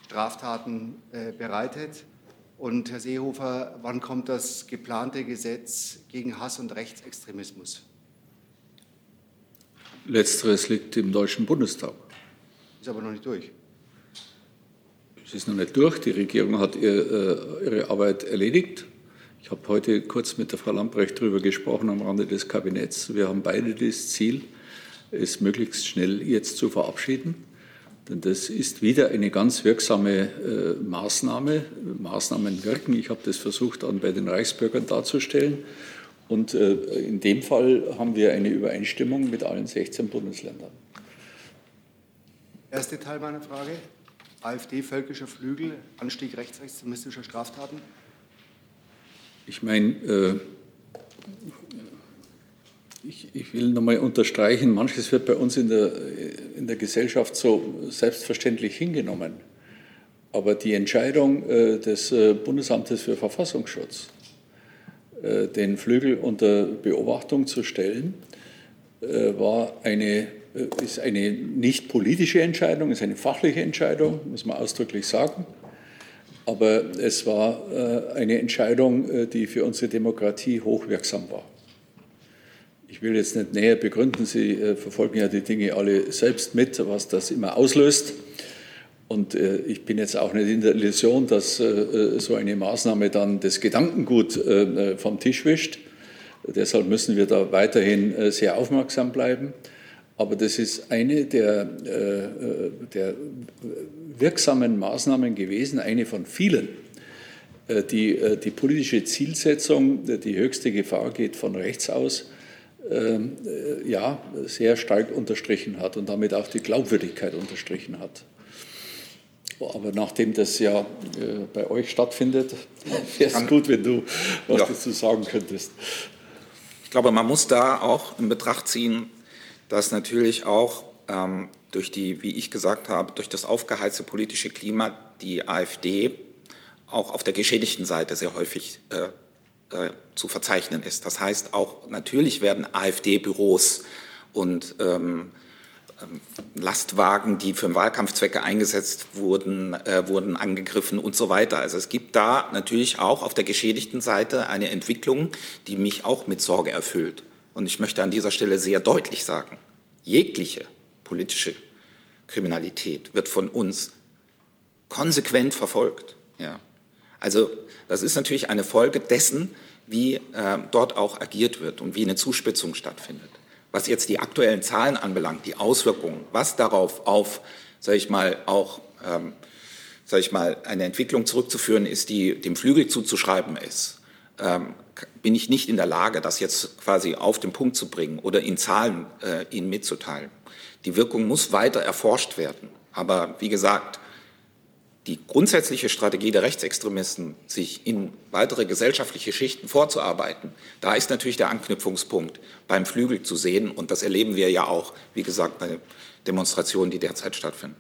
Straftaten äh, bereitet? Und Herr Seehofer, wann kommt das geplante Gesetz gegen Hass und Rechtsextremismus? Letzteres liegt im Deutschen Bundestag. Ist aber noch nicht durch. Es ist noch nicht durch. Die Regierung hat ihr, äh, ihre Arbeit erledigt. Ich habe heute kurz mit der Frau Lamprecht darüber gesprochen am Rande des Kabinetts. Wir haben beide das Ziel, es möglichst schnell jetzt zu verabschieden. Denn das ist wieder eine ganz wirksame äh, Maßnahme. Maßnahmen wirken. Ich habe das versucht, an bei den Reichsbürgern darzustellen. Und äh, in dem Fall haben wir eine Übereinstimmung mit allen 16 Bundesländern. Erste Teil meiner Frage. AfD, völkischer Flügel, Anstieg rechtsextremistischer Straftaten? Ich meine, äh, ich, ich, will nochmal unterstreichen, manches wird bei uns in der, in der Gesellschaft so selbstverständlich hingenommen. Aber die Entscheidung äh, des äh, Bundesamtes für Verfassungsschutz, äh, den Flügel unter Beobachtung zu stellen, äh, war eine ist eine nicht politische Entscheidung, ist eine fachliche Entscheidung, muss man ausdrücklich sagen. Aber es war äh, eine Entscheidung, äh, die für unsere Demokratie hochwirksam war. Ich will jetzt nicht näher begründen, Sie verfolgen ja die Dinge alle selbst mit, was das immer auslöst. Und ich bin jetzt auch nicht in der Illusion, dass so eine Maßnahme dann das Gedankengut vom Tisch wischt. Deshalb müssen wir da weiterhin sehr aufmerksam bleiben. Aber das ist eine der, äh, der wirksamen Maßnahmen gewesen, eine von vielen, äh, die äh, die politische Zielsetzung, die höchste Gefahr geht von rechts aus, ähm, ja, sehr stark unterstrichen hat und damit auch die Glaubwürdigkeit unterstrichen hat. Aber nachdem das ja bei euch stattfindet, wäre es gut, wenn du was ja. dazu sagen könntest. Ich glaube, man muss da auch in Betracht ziehen, dass natürlich auch ähm, durch die, wie ich gesagt habe, durch das aufgeheizte politische Klima die AfD auch auf der geschädigten Seite sehr häufig äh, äh, zu verzeichnen ist. Das heißt auch, natürlich werden AfD-Büros und ähm, ähm, Lastwagen, die für Wahlkampfzwecke eingesetzt wurden, äh, wurden angegriffen und so weiter. Also es gibt da natürlich auch auf der geschädigten Seite eine Entwicklung, die mich auch mit Sorge erfüllt. Und ich möchte an dieser Stelle sehr deutlich sagen, jegliche politische Kriminalität wird von uns konsequent verfolgt. Ja. Also das ist natürlich eine Folge dessen, wie äh, dort auch agiert wird und wie eine Zuspitzung stattfindet. Was jetzt die aktuellen Zahlen anbelangt, die Auswirkungen, was darauf auf, sage ich mal, auch, ähm, sage ich mal, eine Entwicklung zurückzuführen ist, die dem Flügel zuzuschreiben ist, ähm, bin ich nicht in der Lage, das jetzt quasi auf den Punkt zu bringen oder in Zahlen äh, Ihnen mitzuteilen. Die Wirkung muss weiter erforscht werden. Aber wie gesagt, die grundsätzliche Strategie der Rechtsextremisten, sich in weitere gesellschaftliche Schichten vorzuarbeiten, da ist natürlich der Anknüpfungspunkt beim Flügel zu sehen. Und das erleben wir ja auch, wie gesagt, bei Demonstrationen, die derzeit stattfinden.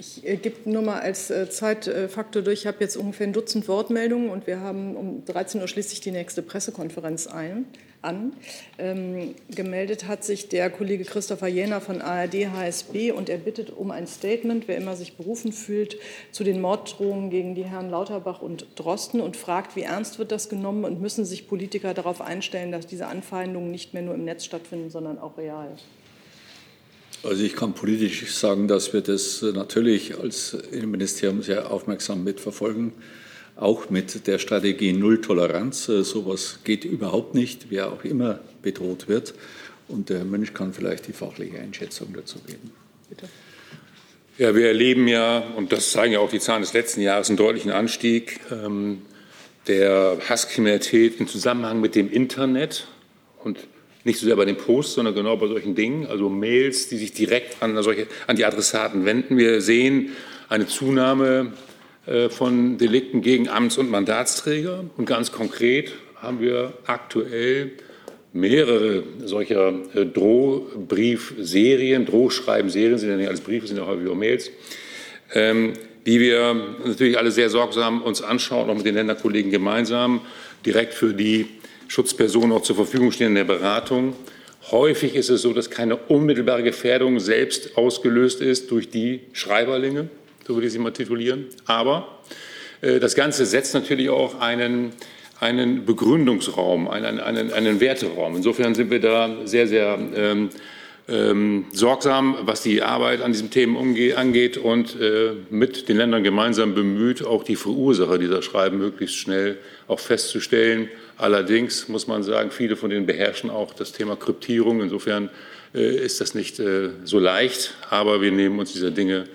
Ich äh, gebe nur mal als äh, Zeitfaktor durch. Ich habe jetzt ungefähr ein Dutzend Wortmeldungen und wir haben um 13 Uhr schließlich die nächste Pressekonferenz ein, an. Ähm, gemeldet hat sich der Kollege Christopher Jäner von ARD HSB und er bittet um ein Statement, wer immer sich berufen fühlt, zu den Morddrohungen gegen die Herren Lauterbach und Drosten und fragt, wie ernst wird das genommen und müssen sich Politiker darauf einstellen, dass diese Anfeindungen nicht mehr nur im Netz stattfinden, sondern auch real. Also ich kann politisch sagen, dass wir das natürlich als Innenministerium sehr aufmerksam mitverfolgen, auch mit der Strategie Null Toleranz. Sowas geht überhaupt nicht, wer auch immer bedroht wird. Und der Herr Mönch kann vielleicht die fachliche Einschätzung dazu geben. Bitte. Ja, wir erleben ja, und das zeigen ja auch die Zahlen des letzten Jahres, einen deutlichen Anstieg ähm, der Hasskriminalität im Zusammenhang mit dem Internet. Und nicht so sehr bei den Posts, sondern genau bei solchen Dingen, also Mails, die sich direkt an, solche, an die Adressaten wenden. Wir sehen eine Zunahme äh, von Delikten gegen Amts- und Mandatsträger. Und ganz konkret haben wir aktuell mehrere solcher äh, Drohbriefserien, Drohschreibenserien, sind ja nicht alles Briefe, sind ja häufig auch Mails, ähm, die wir natürlich alle sehr sorgsam uns anschauen, auch mit den Länderkollegen gemeinsam, direkt für die Schutzpersonen auch zur Verfügung stehen in der Beratung. Häufig ist es so, dass keine unmittelbare Gefährdung selbst ausgelöst ist durch die Schreiberlinge, so würde ich sie mal titulieren. Aber äh, das Ganze setzt natürlich auch einen einen Begründungsraum, einen, einen, einen Werteraum. Insofern sind wir da sehr, sehr ähm, ähm, sorgsam, was die Arbeit an diesen Themen angeht und äh, mit den Ländern gemeinsam bemüht, auch die Verursacher dieser Schreiben möglichst schnell auch festzustellen. Allerdings muss man sagen, viele von denen beherrschen auch das Thema Kryptierung. Insofern äh, ist das nicht äh, so leicht, aber wir nehmen uns dieser Dinge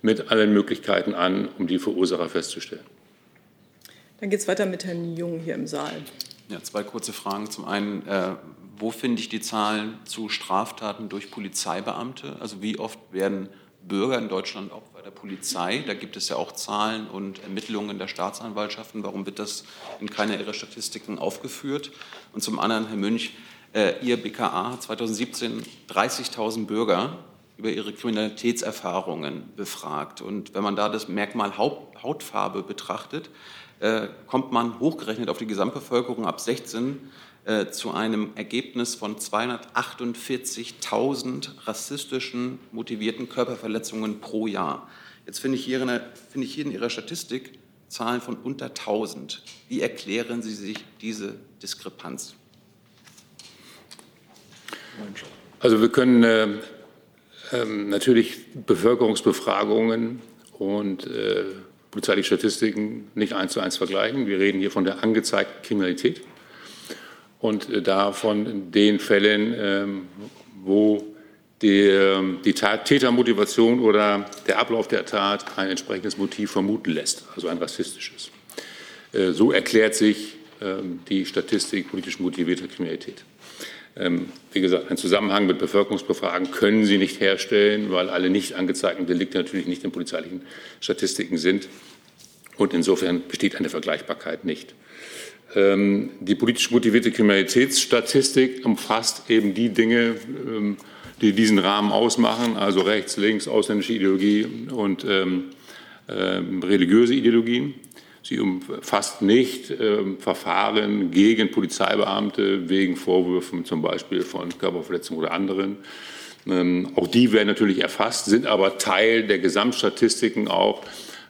mit allen Möglichkeiten an, um die Verursacher festzustellen. Dann geht es weiter mit Herrn Jung hier im Saal. Ja, zwei kurze Fragen. Zum einen, äh, wo finde ich die Zahlen zu Straftaten durch Polizeibeamte? Also wie oft werden Bürger in Deutschland auch bei der Polizei? Da gibt es ja auch Zahlen und Ermittlungen der Staatsanwaltschaften. Warum wird das in keiner Ihrer Statistiken aufgeführt? Und zum anderen, Herr Münch, äh, Ihr BKA hat 2017 30.000 Bürger über ihre Kriminalitätserfahrungen befragt. Und wenn man da das Merkmal Hautfarbe betrachtet, äh, kommt man hochgerechnet auf die Gesamtbevölkerung ab 16 äh, zu einem Ergebnis von 248.000 rassistischen motivierten Körperverletzungen pro Jahr. Jetzt finde ich, hier in, finde ich hier in Ihrer Statistik Zahlen von unter 1000. Wie erklären Sie sich diese Diskrepanz? Also wir können äh, äh, natürlich Bevölkerungsbefragungen und äh, polizeiliche Statistiken nicht eins zu eins vergleichen. Wir reden hier von der angezeigten Kriminalität und äh, da von den Fällen, ähm, wo die, die Tätermotivation oder der Ablauf der Tat ein entsprechendes Motiv vermuten lässt, also ein rassistisches. Äh, so erklärt sich ähm, die Statistik politisch motivierter Kriminalität. Ähm, wie gesagt, einen Zusammenhang mit Bevölkerungsbefragen können Sie nicht herstellen, weil alle nicht angezeigten Delikte natürlich nicht in polizeilichen Statistiken sind. Und insofern besteht eine Vergleichbarkeit nicht. Ähm, die politisch motivierte Kriminalitätsstatistik umfasst eben die Dinge, ähm, die diesen Rahmen ausmachen, also rechts, links, ausländische Ideologie und religiöse Ideologien. Sie umfasst nicht ähm, Verfahren gegen Polizeibeamte wegen Vorwürfen zum Beispiel von Körperverletzungen oder anderen. Ähm, auch die werden natürlich erfasst, sind aber Teil der Gesamtstatistiken auch.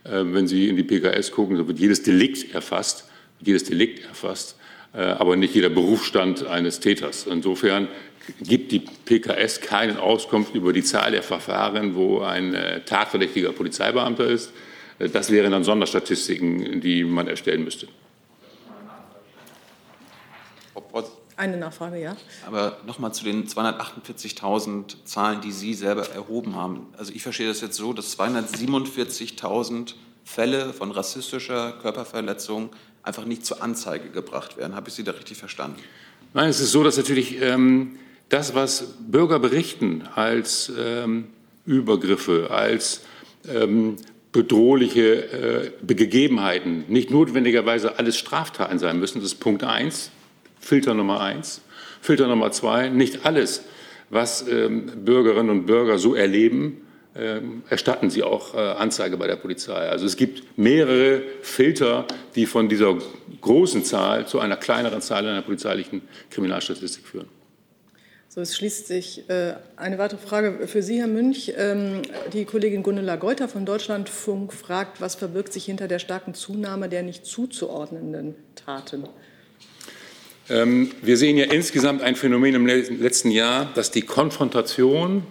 Äh, wenn Sie in die PKS gucken, so wird jedes Delikt erfasst, jedes Delikt erfasst, äh, aber nicht jeder Berufsstand eines Täters. Insofern gibt die PKS keinen Auskunft über die Zahl der Verfahren, wo ein äh, tatverdächtiger Polizeibeamter ist. Das wären dann Sonderstatistiken, die man erstellen müsste. Eine Nachfrage, ja. Aber nochmal zu den 248.000 Zahlen, die Sie selber erhoben haben. Also ich verstehe das jetzt so, dass 247.000 Fälle von rassistischer Körperverletzung einfach nicht zur Anzeige gebracht werden. Habe ich Sie da richtig verstanden? Nein, es ist so, dass natürlich ähm, das, was Bürger berichten als ähm, Übergriffe, als ähm, bedrohliche äh, Gegebenheiten nicht notwendigerweise alles Straftaten sein müssen. Das ist Punkt eins, Filter Nummer eins. Filter Nummer zwei, nicht alles, was ähm, Bürgerinnen und Bürger so erleben, erstatten sie auch äh, Anzeige bei der Polizei. Also es gibt mehrere Filter, die von dieser großen Zahl zu einer kleineren Zahl in der polizeilichen Kriminalstatistik führen. So, es schließt sich äh, eine weitere Frage für Sie, Herr Münch. Ähm, die Kollegin Gunilla Geuter von Deutschlandfunk fragt, was verbirgt sich hinter der starken Zunahme der nicht zuzuordnenden Taten? Ähm, wir sehen ja insgesamt ein Phänomen im letzten Jahr, dass die Konfrontation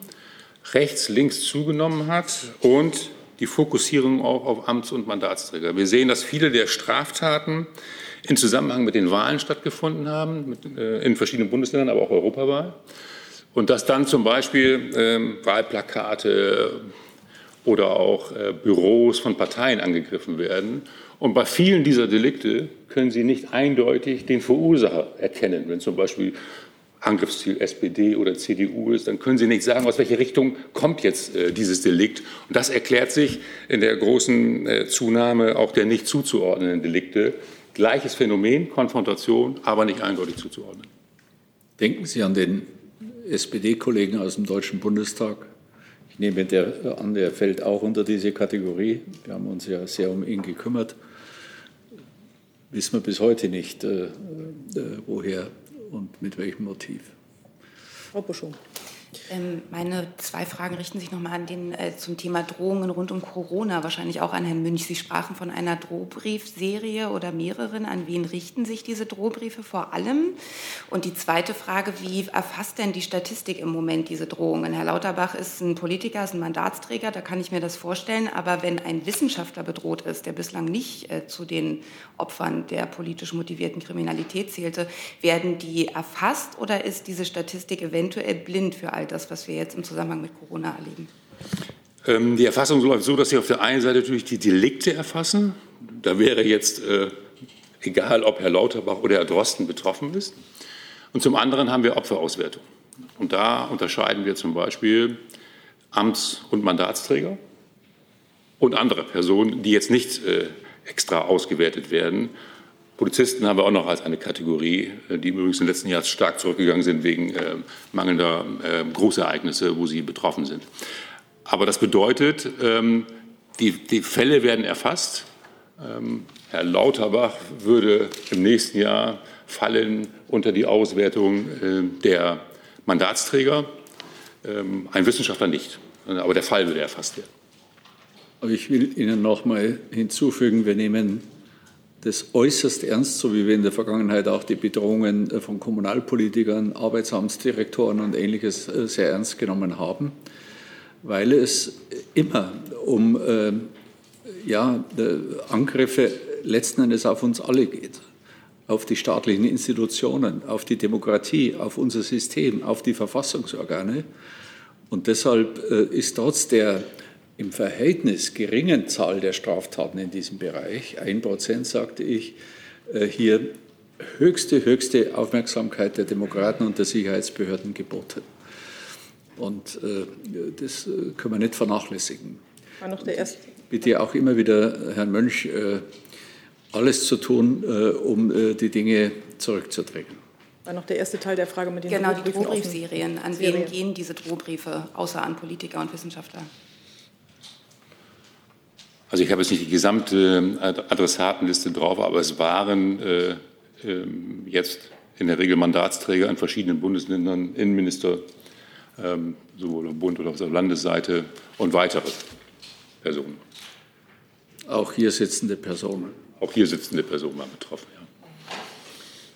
rechts-links zugenommen hat und die Fokussierung auch auf Amts- und Mandatsträger. Wir sehen, dass viele der Straftaten in Zusammenhang mit den Wahlen stattgefunden haben, mit, äh, in verschiedenen Bundesländern, aber auch Europawahl. Und dass dann zum Beispiel äh, Wahlplakate oder auch äh, Büros von Parteien angegriffen werden. Und bei vielen dieser Delikte können Sie nicht eindeutig den Verursacher erkennen. Wenn zum Beispiel Angriffsziel SPD oder CDU ist, dann können Sie nicht sagen, aus welcher Richtung kommt jetzt äh, dieses Delikt. Und das erklärt sich in der großen äh, Zunahme auch der nicht zuzuordnenden Delikte. Gleiches Phänomen, Konfrontation, aber nicht eindeutig zuzuordnen. Denken Sie an den SPD-Kollegen aus dem Deutschen Bundestag. Ich nehme der an, der fällt auch unter diese Kategorie. Wir haben uns ja sehr um ihn gekümmert. Wissen wir bis heute nicht, äh, äh, woher und mit welchem Motiv. Frau Buschung. Ähm, meine zwei Fragen richten sich nochmal an den, äh, zum Thema Drohungen rund um Corona, wahrscheinlich auch an Herrn Münch. Sie sprachen von einer Drohbriefserie oder mehreren. An wen richten sich diese Drohbriefe vor allem? Und die zweite Frage, wie erfasst denn die Statistik im Moment diese Drohungen? Herr Lauterbach ist ein Politiker, ist ein Mandatsträger, da kann ich mir das vorstellen. Aber wenn ein Wissenschaftler bedroht ist, der bislang nicht äh, zu den Opfern der politisch motivierten Kriminalität zählte, werden die erfasst oder ist diese Statistik eventuell blind für all das, was wir jetzt im Zusammenhang mit Corona erleben? Ähm, die Erfassung läuft so, dass Sie auf der einen Seite natürlich die Delikte erfassen. Da wäre jetzt äh, egal, ob Herr Lauterbach oder Herr Drosten betroffen ist. Und zum anderen haben wir Opferauswertung. Und da unterscheiden wir zum Beispiel Amts- und Mandatsträger und andere Personen, die jetzt nicht äh, extra ausgewertet werden. Polizisten haben wir auch noch als eine Kategorie, äh, die übrigens in den letzten Jahren stark zurückgegangen sind wegen äh, mangelnder äh, Großereignisse, wo sie betroffen sind. Aber das bedeutet, ähm, die, die, Fälle werden erfasst. Ähm, Herr Lauterbach würde im nächsten Jahr fallen unter die Auswertung äh, der Mandatsträger, ähm, ein Wissenschaftler nicht. Aber der Fall würde erfasst werden. Ich will Ihnen noch mal hinzufügen, wir nehmen das äußerst ernst, so wie wir in der Vergangenheit auch die Bedrohungen äh, von Kommunalpolitikern, Arbeitsamtsdirektoren und Ähnliches äh, sehr ernst genommen haben, weil es immer um äh, ja, Angriffe letzten Endes auf uns alle geht, auf die staatlichen Institutionen, auf die Demokratie, auf unser System, auf die Verfassungsorgane. Und deshalb ist trotz der im Verhältnis geringen Zahl der Straftaten in diesem Bereich, ein Prozent sagte ich, äh, hier höchste, höchste Aufmerksamkeit der Demokraten und der Sicherheitsbehörden geboten. Und äh, das äh, können wir nicht vernachlässigen. War noch der erste. Bitte auch immer wieder, Herrn Mönch, alles zu tun, um die Dinge zurückzudrängen. War noch der erste Teil der Frage mit den Genau, die Drohbriefserien. An wen gehen diese Drohbriefe, außer an Politiker und Wissenschaftler? Also ich habe jetzt nicht die gesamte Adressatenliste drauf, aber es waren äh, äh, jetzt in der Regel Mandatsträger in verschiedenen Bundesländern, Innenminister, ähm, sowohl auf Bund- oder auf der Landesseite und weitere Personen. Auch hier sitzende Personen. Auch hier sitzende Personen waren betroffen, ja.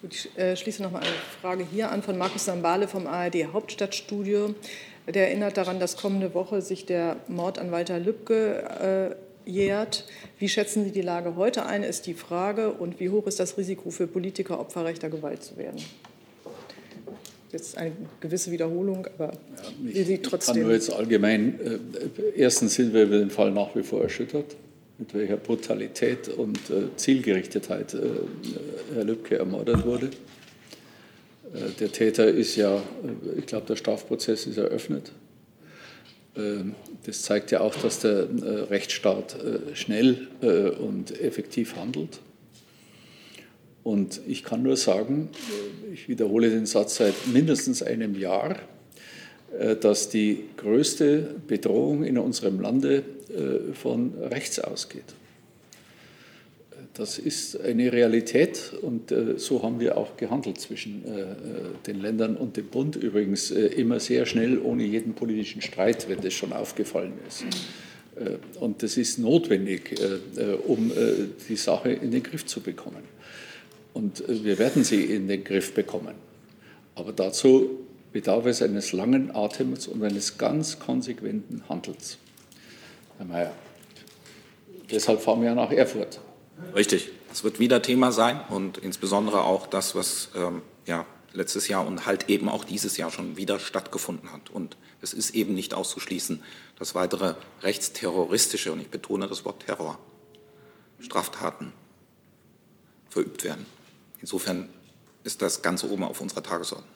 Ich äh, schließe noch mal eine Frage hier an von Markus Sambale vom ARD Hauptstadtstudio. Der erinnert daran, dass kommende Woche sich der Mord an Walter Lübcke äh, jährt. Wie schätzen Sie die Lage heute ein, ist die Frage. Und wie hoch ist das Risiko für Politiker, Opfer rechter Gewalt zu werden? Jetzt eine gewisse Wiederholung, aber ja, wie Sie trotzdem. Ich kann nur jetzt allgemein, äh, erstens sind wir über den Fall nach wie vor erschüttert, mit welcher Brutalität und äh, Zielgerichtetheit äh, Herr Lübcke ermordet wurde. Äh, der Täter ist ja, äh, ich glaube, der Strafprozess ist eröffnet. Ähm, das zeigt ja auch, dass der äh, Rechtsstaat äh, schnell äh, und effektiv handelt. Und ich kann nur sagen, ich wiederhole den Satz seit mindestens einem Jahr, dass die größte Bedrohung in unserem Lande von rechts ausgeht. Das ist eine Realität und äh, so haben wir auch gehandelt zwischen äh, den Ländern und dem Bund. Übrigens äh, immer sehr schnell, ohne jeden politischen Streit, wenn das schon aufgefallen ist. Äh, und das ist notwendig, äh, äh, um die Sache in den Griff zu bekommen. Und wir werden sie in den Griff bekommen. Aber dazu bedarf es eines langen Atems und eines ganz konsequenten Handels. Herr Mayer, deshalb fahren wir nach Erfurt. Richtig. Es wird wieder Thema sein und insbesondere auch das, was ähm, ja, letztes Jahr und halt eben auch dieses Jahr schon wieder stattgefunden hat. Und es ist eben nicht auszuschließen, dass weitere rechtsterroristische, und ich betone das Wort Terror, Straftaten verübt werden. Insofern ist das ganz oben auf unserer Tagesordnung.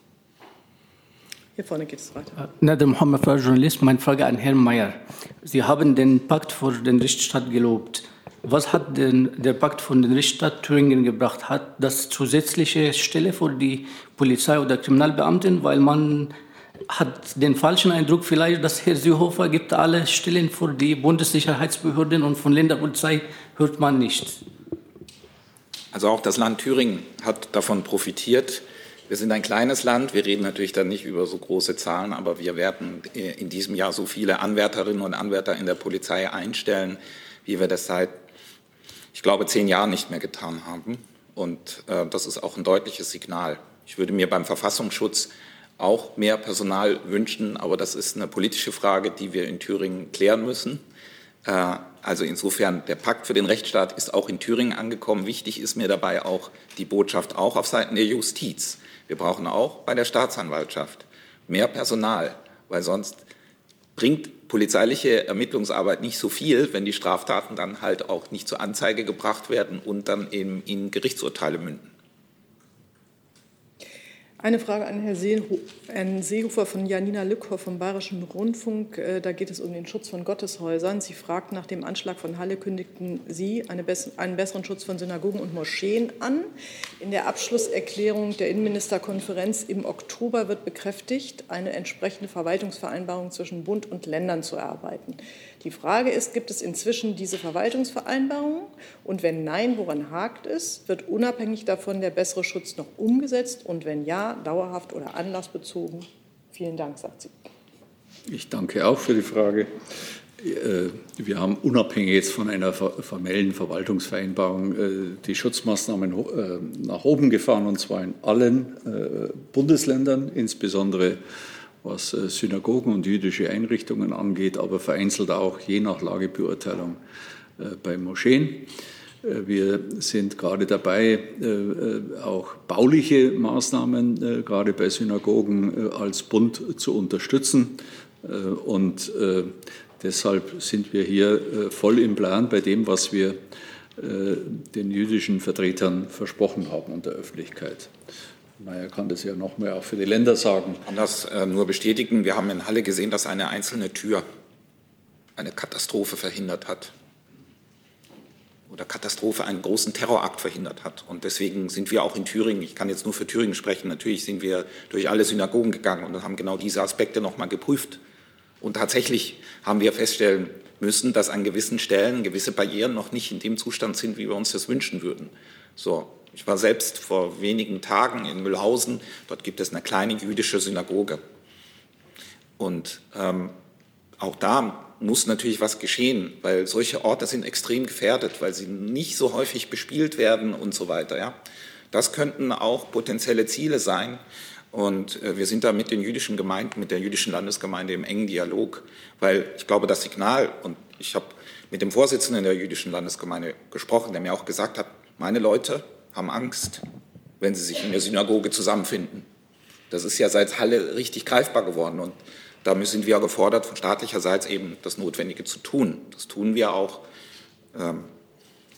Hier vorne geht es weiter. Nader Mohammed, Journalist. Meine Frage an Herrn Mayer. Sie haben den Pakt vor den Rechtsstaat gelobt. Was hat denn der Pakt von den Rechtsstaat Thüringen gebracht? Hat das zusätzliche Stelle für die Polizei oder Kriminalbeamten, weil man hat den falschen Eindruck vielleicht, dass Herr Seehofer gibt alle Stellen für die Bundessicherheitsbehörden und von Länderpolizei hört man nichts. Also auch das Land Thüringen hat davon profitiert. Wir sind ein kleines Land. Wir reden natürlich dann nicht über so große Zahlen, aber wir werden in diesem Jahr so viele Anwärterinnen und Anwärter in der Polizei einstellen, wie wir das seit ich glaube, zehn Jahren nicht mehr getan haben. Und äh, das ist auch ein deutliches Signal. Ich würde mir beim Verfassungsschutz auch mehr Personal wünschen, aber das ist eine politische Frage, die wir in Thüringen klären müssen. Äh, also insofern, der Pakt für den Rechtsstaat ist auch in Thüringen angekommen. Wichtig ist mir dabei auch die Botschaft auch auf Seiten der Justiz. Wir brauchen auch bei der Staatsanwaltschaft mehr Personal, weil sonst bringt polizeiliche Ermittlungsarbeit nicht so viel, wenn die Straftaten dann halt auch nicht zur Anzeige gebracht werden und dann eben in Gerichtsurteile münden. Eine Frage an Herrn Seehofer von Janina Lückhoff vom Bayerischen Rundfunk. Äh, da geht es um den Schutz von Gotteshäusern. Sie fragt, nach dem Anschlag von Halle kündigten Sie einen besseren Schutz von Synagogen und Moscheen an. In der Abschlusserklärung der Innenministerkonferenz im Oktober wird bekräftigt, eine entsprechende Verwaltungsvereinbarung zwischen Bund und Ländern zu erarbeiten. Die Frage ist, gibt es inzwischen diese Verwaltungsvereinbarung? Und wenn nein, woran hakt es? Wird unabhängig davon der bessere Schutz noch umgesetzt? Und wenn ja, dauerhaft oder anlassbezogen? Vielen Dank, sagt sie. Ich danke auch für die Frage. Äh, wir haben unabhängig jetzt von einer formellen Verwaltungsvereinbarung äh, die Schutzmaßnahmen äh, nach oben gefahren, und zwar in allen Bundesländern, insbesondere was äh, Synagogen und jüdische Einrichtungen angeht, aber vereinzelt auch je nach Lagebeurteilung äh, bei Moscheen. Äh, wir sind gerade dabei, auch bauliche Maßnahmen gerade bei Synagogen als Bund zu unterstützen. Und deshalb sind wir hier voll im Plan bei dem, was wir den jüdischen Vertretern versprochen haben und der Öffentlichkeit. Naja, kann das ja noch mehr auch für die Länder sagen. Ich kann das äh, nur bestätigen. Wir haben in Halle gesehen, dass eine einzelne Tür eine Katastrophe verhindert hat. Oder Katastrophe einen großen Terrorakt verhindert hat. Und deswegen sind wir auch in Thüringen, ich kann jetzt nur für Thüringen sprechen, natürlich sind wir durch alle Synagogen gegangen und haben genau diese Aspekte nochmal geprüft. Und tatsächlich haben wir feststellen müssen, dass an gewissen Stellen gewisse Barrieren noch nicht in dem Zustand sind, wie wir uns das wünschen würden. So, ich war selbst vor wenigen Tagen in Mühlhausen. Dort gibt es eine kleine jüdische Synagoge. Und ähm, auch da muss natürlich was geschehen, weil solche Orte sind extrem gefährdet, weil sie nicht so häufig bespielt werden und so weiter. Ja. Das könnten auch potenzielle Ziele sein. Und äh, wir sind da mit den jüdischen Gemeinden, mit der jüdischen Landesgemeinde im engen Dialog, weil ich glaube, das Signal, und ich habe mit dem Vorsitzenden der jüdischen Landesgemeinde gesprochen, der mir auch gesagt hat, meine Leute, haben Angst, wenn sie sich in der Synagoge zusammenfinden. Das ist ja seit Halle richtig greifbar geworden und da sind wir gefordert, von staatlicher Seite eben das Notwendige zu tun. Das tun wir auch. Ähm,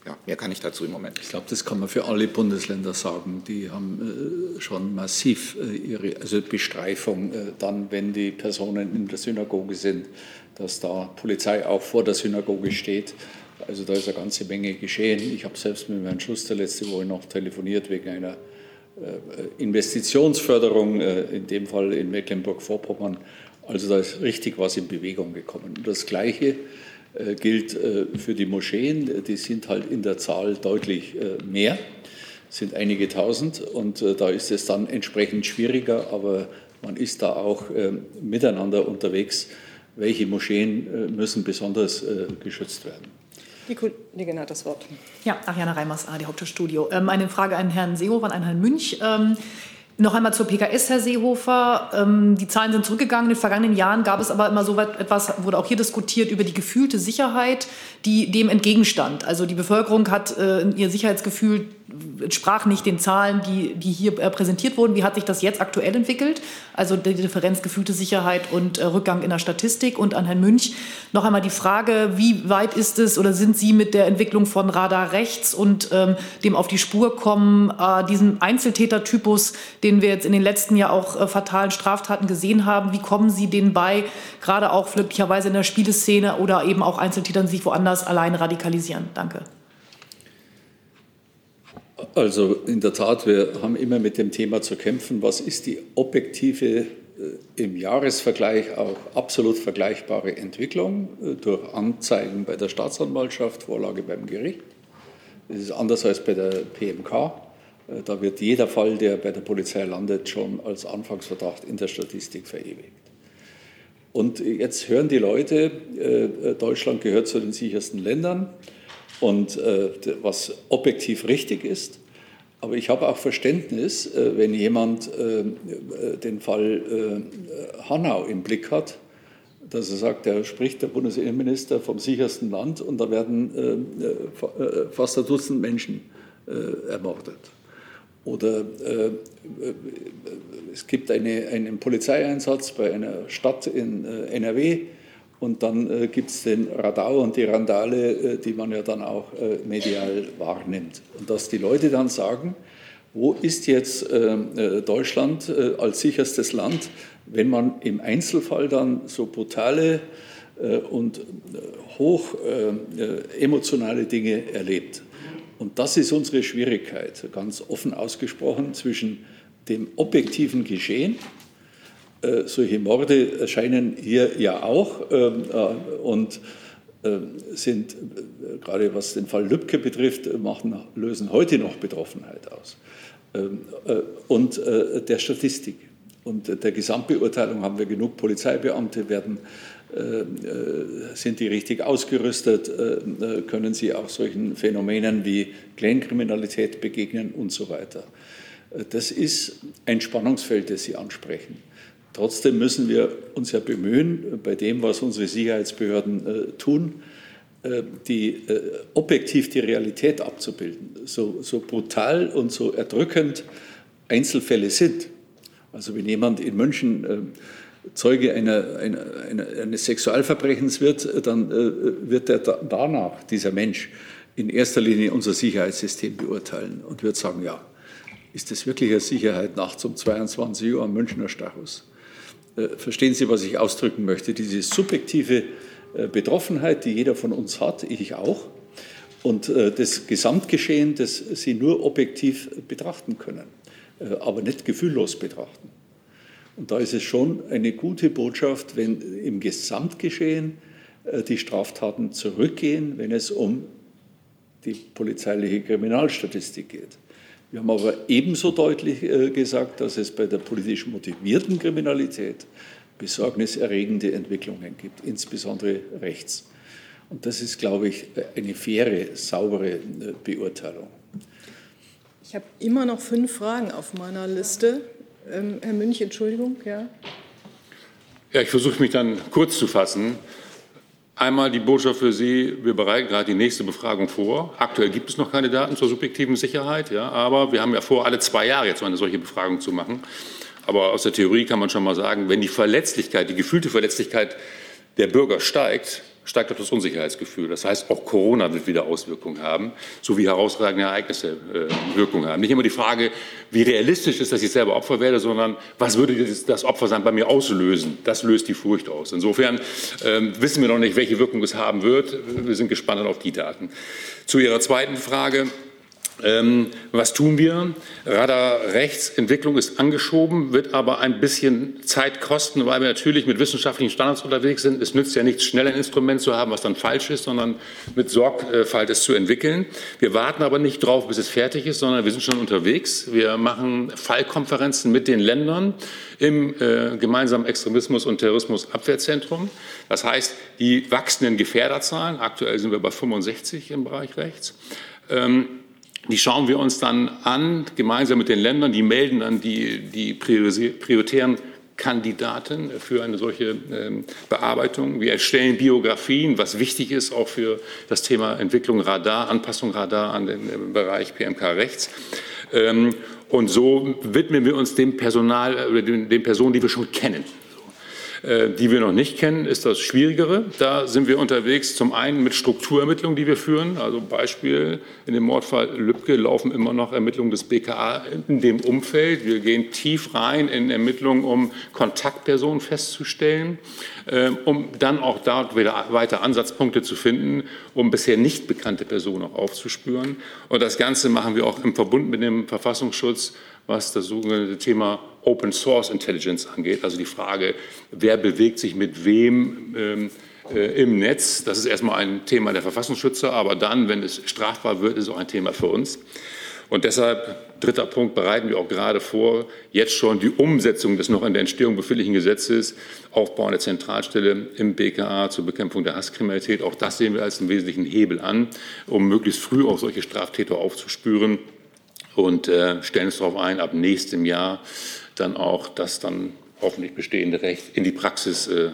ja, mehr kann ich dazu im Moment. Ich glaube, das kann man für alle Bundesländer sagen. Die haben äh, schon massiv äh, ihre also Bestreifung äh, dann, wenn die Personen in der Synagoge sind, dass da Polizei auch vor der Synagoge steht also da ist eine ganze Menge geschehen. Ich habe selbst mit Herrn Schuster letzte Woche noch telefoniert wegen einer äh, Investitionsförderung, äh, in dem Fall in Mecklenburg-Vorpommern. Also da ist richtig was in Bewegung gekommen. Und das Gleiche äh, gilt für die Moscheen. Die sind halt in der Zahl deutlich mehr, sind einige tausend. Und da ist es dann entsprechend schwieriger, aber man ist da auch miteinander unterwegs. Welche Moscheen müssen besonders geschützt werden? Die Kollegin hat das Wort. Ja, Ariane Reimers, AD Hauptstadtstudio. Ähm, eine Frage an Herrn Seehofer, an Herrn Münch. Ähm, noch einmal zur PKS, Herr Seehofer. Ähm, die Zahlen sind zurückgegangen. In den vergangenen Jahren gab es aber immer so etwas, wurde auch hier diskutiert über die gefühlte Sicherheit, die dem entgegenstand. Also die Bevölkerung hat äh, ihr Sicherheitsgefühl entsprach nicht den Zahlen, die, die hier äh, präsentiert wurden. Wie hat sich das jetzt aktuell entwickelt? Also die Differenz gefühlte Sicherheit und äh, Rückgang in der Statistik. Und an Herrn Münch noch einmal die Frage, wie weit ist es oder sind Sie mit der Entwicklung von Radar rechts und ähm, dem auf die Spur kommen, äh, diesem Einzeltätertypus, den wir jetzt in den letzten Jahren auch äh, fatalen Straftaten gesehen haben, wie kommen Sie denen bei, gerade auch möglicherweise in der Spieleszene oder eben auch Einzeltätern, die sich woanders alleine radikalisieren? Danke. Also in der Tat, wir haben immer mit dem Thema zu kämpfen, was ist die objektive, äh, im Jahresvergleich auch absolut vergleichbare Entwicklung äh, durch Anzeigen bei der Staatsanwaltschaft, Vorlage beim Gericht. Das ist anders als bei der PMK. Äh, da wird jeder Fall, der bei der Polizei landet, schon als Anfangsverdacht in der Statistik verewigt. Und jetzt hören die Leute, Deutschland gehört zu den sichersten Ländern und äh, was objektiv richtig ist. Aber ich habe auch Verständnis, äh, wenn jemand äh, den Fall Hanau im Blick hat, dass er sagt, da spricht der Bundesinnenminister vom sichersten Land und da werden fast ein Dutzend Menschen ermordet. Oder es gibt eine, einen Polizeieinsatz bei einer Stadt in NRW, und dann äh, gibt es den Radau und die Randale, äh, die man ja dann auch äh, medial wahrnimmt. Und dass die Leute dann sagen, wo ist jetzt ähm, äh, Deutschland äh, als sicherstes Land, wenn man im Einzelfall dann so brutale äh, und hoch emotionale Dinge erlebt. Und das ist unsere Schwierigkeit, ganz offen ausgesprochen, zwischen dem objektiven Geschehen, äh, solche Morde erscheinen hier ja auch ähm, äh, und äh, sind, gerade was den Fall Lübcke betrifft, machen, lösen heute noch Betroffenheit aus. Ähm, und der Statistik und der Gesamtbeurteilung haben wir genug Polizeibeamte, werden, sind die richtig ausgerüstet, können sie auch solchen Phänomenen wie Clankriminalität begegnen und so weiter. Das ist ein Spannungsfeld, das Sie ansprechen. Trotzdem müssen wir uns ja bemühen, bei dem, was unsere Sicherheitsbehörden äh, tun, äh, die, äh, objektiv die Realität abzubilden. So, so brutal und so erdrückend Einzelfälle sind. Also wenn jemand in München äh, Zeuge einer, einer, einer, eines Sexualverbrechens wird, dann äh, wird er da, danach, dieser Mensch, in erster Linie unser Sicherheitssystem beurteilen und wird sagen, ja, ist das wirklich eine Sicherheit nachts um 22 Uhr am Münchner Stachus? Äh, verstehen Sie, was ich ausdrücken möchte? Diese subjektive äh, Betroffenheit, die jeder von uns hat, ich auch, und äh, das Gesamtgeschehen, das Sie nur objektiv betrachten können, aber nicht gefühllos betrachten. Und da ist es schon eine gute Botschaft, wenn im Gesamtgeschehen die Straftaten zurückgehen, wenn es um die polizeiliche Kriminalstatistik geht. Wir haben aber ebenso deutlich äh, gesagt, dass es bei der politisch motivierten Kriminalität besorgniserregende Entwicklungen gibt, insbesondere rechts. Und das ist, glaube ich, eine faire, saubere äh, Beurteilung. Ich habe immer noch fünf Fragen auf meiner Liste. Ähm, Herr Münch, Entschuldigung, ja. Ja, ich versuche mich dann kurz zu fassen. Einmal die Botschaft für Sie, wir bereiten gerade die nächste Befragung vor. Aktuell gibt es noch keine Daten zur subjektiven Sicherheit, ja, aber wir haben ja vor, alle zwei Jahre jetzt mal eine solche Befragung zu machen. Aber aus der Theorie kann man schon mal sagen, wenn die Verletzlichkeit, die gefühlte Verletzlichkeit der Bürger steigt, steigt auch das Unsicherheitsgefühl. Das heißt, auch Corona wird wieder Auswirkungen haben, sowie herausragende Ereignisse äh, Wirkungen haben. Nicht immer die Frage, wie realistisch ist, dass ich selber Opfer werde, sondern was würde das Opfersein bei mir auslösen? Das löst die Furcht aus. Insofern äh, wissen wir noch nicht, welche Wirkung es haben wird. Wir sind gespannt auf die Daten. Zu Ihrer zweiten Frage. Ähm, was tun wir? Radar rechts, Entwicklung ist angeschoben, wird aber ein bisschen Zeit kosten, weil wir natürlich mit wissenschaftlichen Standards unterwegs sind. Es nützt ja nichts, schnell ein Instrument zu haben, was dann falsch ist, sondern mit Sorgfalt es zu entwickeln. Wir warten aber nicht drauf, bis es fertig ist, sondern wir sind schon unterwegs. Wir machen Fallkonferenzen mit den Ländern im äh, gemeinsamen Extremismus- und Terrorismusabwehrzentrum. Das heißt, die wachsenden Gefährderzahlen, aktuell sind wir bei 65 im Bereich rechts, ähm, die schauen wir uns dann an, gemeinsam mit den Ländern. Die melden dann die, die prioritären Kandidaten für eine solche ähm, Bearbeitung. Wir erstellen Biografien, was wichtig ist auch für das Thema Entwicklung Radar, Anpassung Radar an den äh, Bereich PMK rechts. Ähm, und so widmen wir uns dem Personal, äh, den, den Personen, die wir schon kennen. Äh, die wir noch nicht kennen, ist das Schwierigere. Da sind wir unterwegs zum einen mit Strukturermittlungen, die wir führen. Also Beispiel in dem Mordfall Lübcke laufen immer noch Ermittlungen des BKA in dem Umfeld. Wir gehen tief rein in Ermittlungen, um Kontaktpersonen festzustellen, äh, um dann auch dort wieder weiter Ansatzpunkte zu finden, um bisher nicht bekannte Personen auch aufzuspüren. Und das Ganze machen wir auch im Verbund mit dem Verfassungsschutz was das sogenannte Thema Open Source Intelligence angeht, also die Frage, wer bewegt sich mit wem ähm, äh, im Netz. Das ist erstmal ein Thema der Verfassungsschützer, aber dann, wenn es strafbar wird, ist es auch ein Thema für uns. Und deshalb, dritter Punkt, bereiten wir auch gerade vor, jetzt schon die Umsetzung des noch in der Entstehung befindlichen Gesetzes, Aufbau einer Zentralstelle im BKA zur Bekämpfung der Hasskriminalität. Auch das sehen wir als einen wesentlichen Hebel an, um möglichst früh auch solche Straftäter aufzuspüren und äh, stellen uns darauf ein, ab nächstem Jahr dann auch das dann hoffentlich bestehende Recht in die Praxis äh,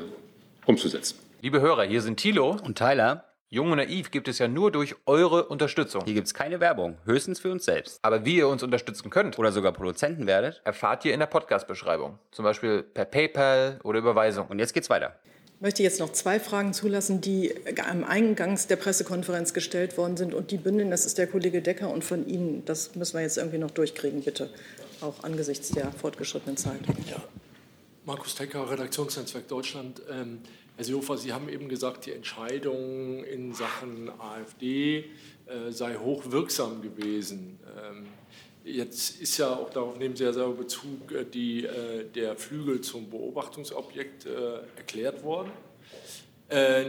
umzusetzen. Liebe Hörer, hier sind Thilo und Tyler. Jung und Naiv gibt es ja nur durch eure Unterstützung. Hier gibt es keine Werbung, höchstens für uns selbst. Aber wie ihr uns unterstützen könnt oder sogar Produzenten werdet, erfahrt ihr in der Podcast-Beschreibung. Zum Beispiel per PayPal oder Überweisung. Und jetzt geht's weiter möchte jetzt noch zwei Fragen zulassen, die am Eingangs der Pressekonferenz gestellt worden sind und die bündeln. Das ist der Kollege Decker und von Ihnen. Das müssen wir jetzt irgendwie noch durchkriegen, bitte, auch angesichts der fortgeschrittenen Zeit. Ja. Markus Decker, Redaktionsnetzwerk Deutschland. Ähm, Herr Seehofer, Sie haben eben gesagt, die Entscheidung in Sachen AfD äh, sei hochwirksam gewesen. Ähm, Jetzt ist ja auch darauf nehmen Sie ja selber Bezug, äh, die, äh, der Flügel zum Beobachtungsobjekt äh, erklärt worden.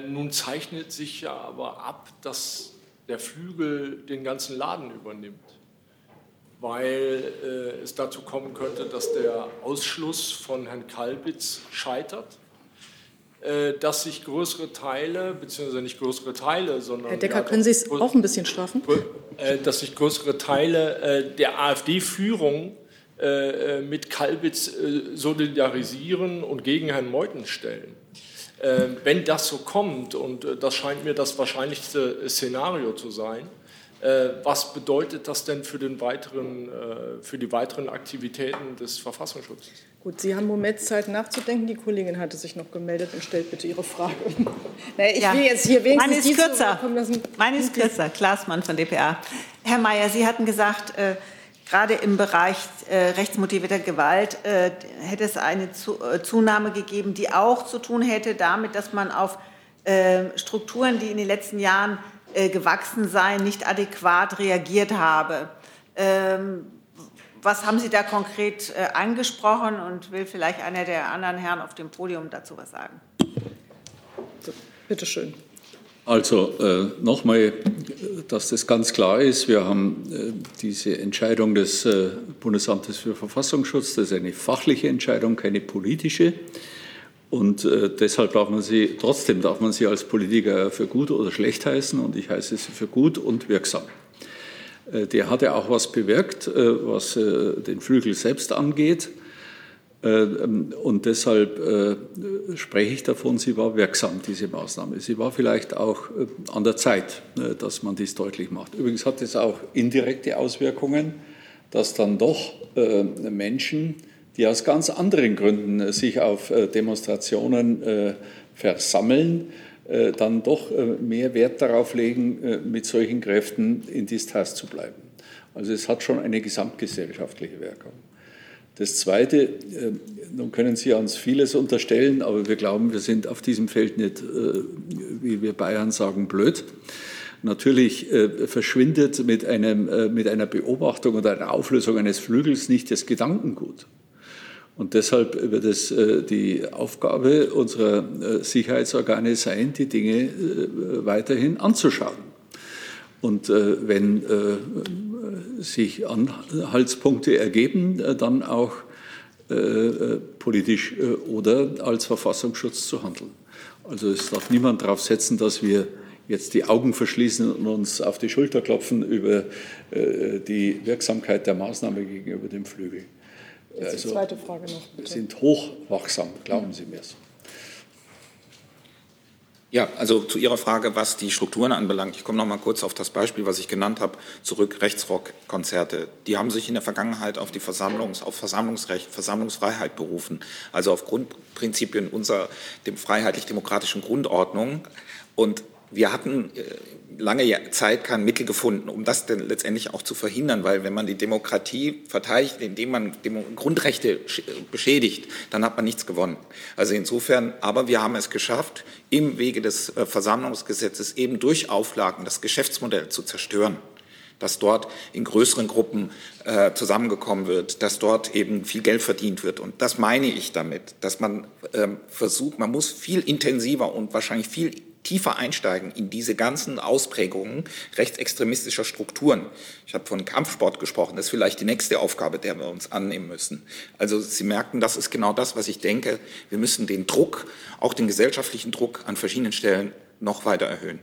nun zeichnet sich ja aber ab, dass der Flügel den ganzen Laden übernimmt, weil es dazu kommen könnte, dass der Ausschluss von Herrn Kalbitz scheitert dass sich größere Teile, beziehungsweise nicht größere Teile, sondern. Herr Decker, ja, können Sie es auch ein bisschen straffen? Äh, dass sich größere Teile äh, der AfD-Führung mit Kalbitz solidarisieren und gegen Herrn Meuthen stellen. Wenn das so kommt, und das scheint mir das wahrscheinlichste Szenario zu sein, was bedeutet das denn für, den weiteren, für die weiteren Aktivitäten des Verfassungsschutzes? Gut, Sie haben Moment Zeit nachzudenken. Die Kollegin hatte sich noch gemeldet und stellt bitte Ihre Frage. naja, ich ja. will jetzt hier wenigstens Meine ist kürzer. Meine ist kürzer. Klaasmann von dpa. Herr Mayer, Sie hatten gesagt, äh, gerade im Bereich äh, rechtsmotivierter Gewalt äh, hätte es eine zu, äh, Zunahme gegeben, die auch zu tun hätte damit, dass man auf äh, Strukturen, die in den letzten Jahren äh, gewachsen seien, nicht adäquat reagiert habe. Ähm, was haben Sie da konkret äh, angesprochen und will vielleicht einer der anderen Herren auf dem Podium dazu was sagen? Bitte schön. Also äh, nochmal, dass das ganz klar ist, wir haben äh, diese Entscheidung des äh, Bundesamtes für Verfassungsschutz, das ist eine fachliche Entscheidung, keine politische. Und äh, deshalb darf man sie, trotzdem darf man sie als Politiker für gut oder schlecht heißen und ich heiße sie für gut und wirksam. Äh, der hatte auch was bewirkt, äh, was äh, den Flügel selbst angeht. Ähm, und deshalb spreche ich davon, sie war wirksam, diese Maßnahme. Sie war vielleicht auch an der Zeit, dass man dies deutlich macht. Übrigens hat es auch indirekte Auswirkungen, dass dann doch Menschen, die aus ganz anderen Gründen sich auf Demonstrationen versammeln, äh, dann doch äh, mehr Wert darauf legen, äh, mit solchen Kräften in Distanz zu bleiben. Also es hat schon eine gesamtgesellschaftliche Wirkung. Das Zweite, nun können Sie uns vieles unterstellen, aber wir glauben, wir sind auf diesem Feld nicht, wie wir Bayern sagen, blöd. Natürlich verschwindet mit, einem, mit einer Beobachtung oder einer Auflösung eines Flügels nicht das Gedankengut. Und deshalb wird es äh, die Aufgabe unserer äh, Sicherheitsorgane sein, die Dinge äh, weiterhin anzuschauen. Und wenn sich Anhaltspunkte ergeben, dann auch politisch oder als Verfassungsschutz zu handeln. Also es darf niemand darauf setzen, dass wir jetzt die Augen verschließen und uns auf die Schulter klopfen über die Wirksamkeit der Maßnahme gegenüber dem Flügel. Jetzt also, die zweite Frage noch. Bitte. Sind hochwachsam, glauben Sie mir es. Ja, also zu Ihrer Frage, was die Strukturen anbelangt. Ich komme noch mal kurz auf das Beispiel, was ich genannt habe, zurück. Rechtsrockkonzerte. Die haben sich in der Vergangenheit auf die Versammlungs-, auf Versammlungsrecht, Versammlungsfreiheit berufen. Also auf Grundprinzipien unserer dem freiheitlich-demokratischen Grundordnung. Und wir hatten äh, lange Zeit kein Mittel gefunden, um das denn letztendlich auch zu verhindern, weil wenn man die Demokratie verteidigt, indem man Grundrechte beschädigt, dann hat man nichts gewonnen. Also insofern, aber wir haben es geschafft, im Wege des äh, Versammlungsgesetzes eben durch Auflagen das Geschäftsmodell zu zerstören dass dort in größeren Gruppen äh, zusammengekommen wird, dass dort eben viel Geld verdient wird. Und das meine ich damit, dass man ähm, versucht, man muss viel intensiver und wahrscheinlich viel tiefer einsteigen in diese ganzen Ausprägungen rechtsextremistischer Strukturen. Ich habe von Kampfsport gesprochen, das ist vielleicht die nächste Aufgabe, der wir uns annehmen müssen. Also Sie merken, das ist genau das, was ich denke. Wir müssen den Druck, auch den gesellschaftlichen Druck an verschiedenen Stellen noch weiter erhöhen.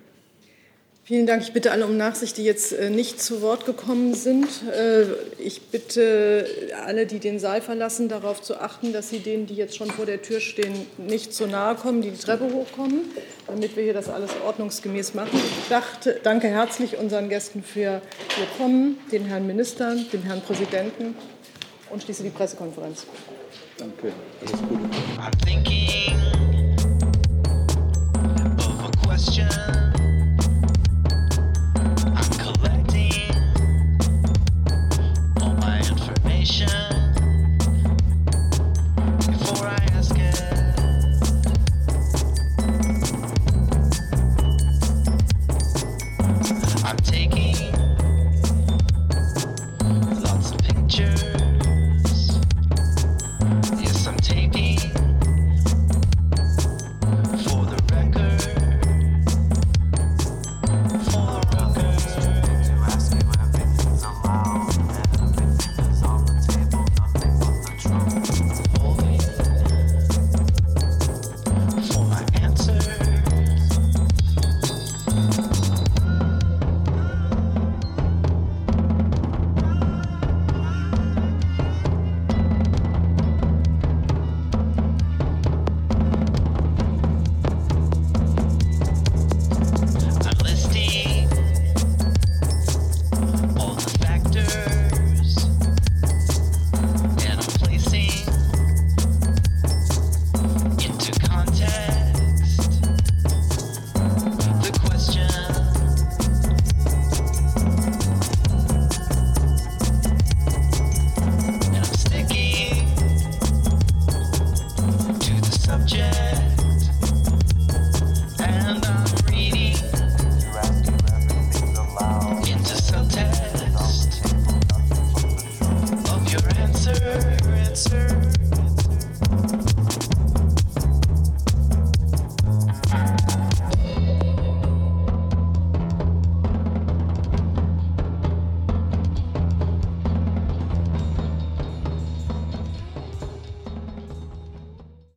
Vielen Dank. Ich bitte alle um Nachsicht, die jetzt äh, nicht zu Wort gekommen sind. Äh, ich bitte alle, die den Saal verlassen, darauf zu achten, dass sie denen, die jetzt schon vor der Tür stehen, nicht zu nahe kommen, die die Treppe hochkommen, damit wir hier das alles ordnungsgemäß machen. Ich dachte, danke herzlich unseren Gästen für ihr Kommen, den Herrn Minister, dem Herrn Präsidenten und schließe die Pressekonferenz. Danke. Alles Gute. I'm thinking of a question.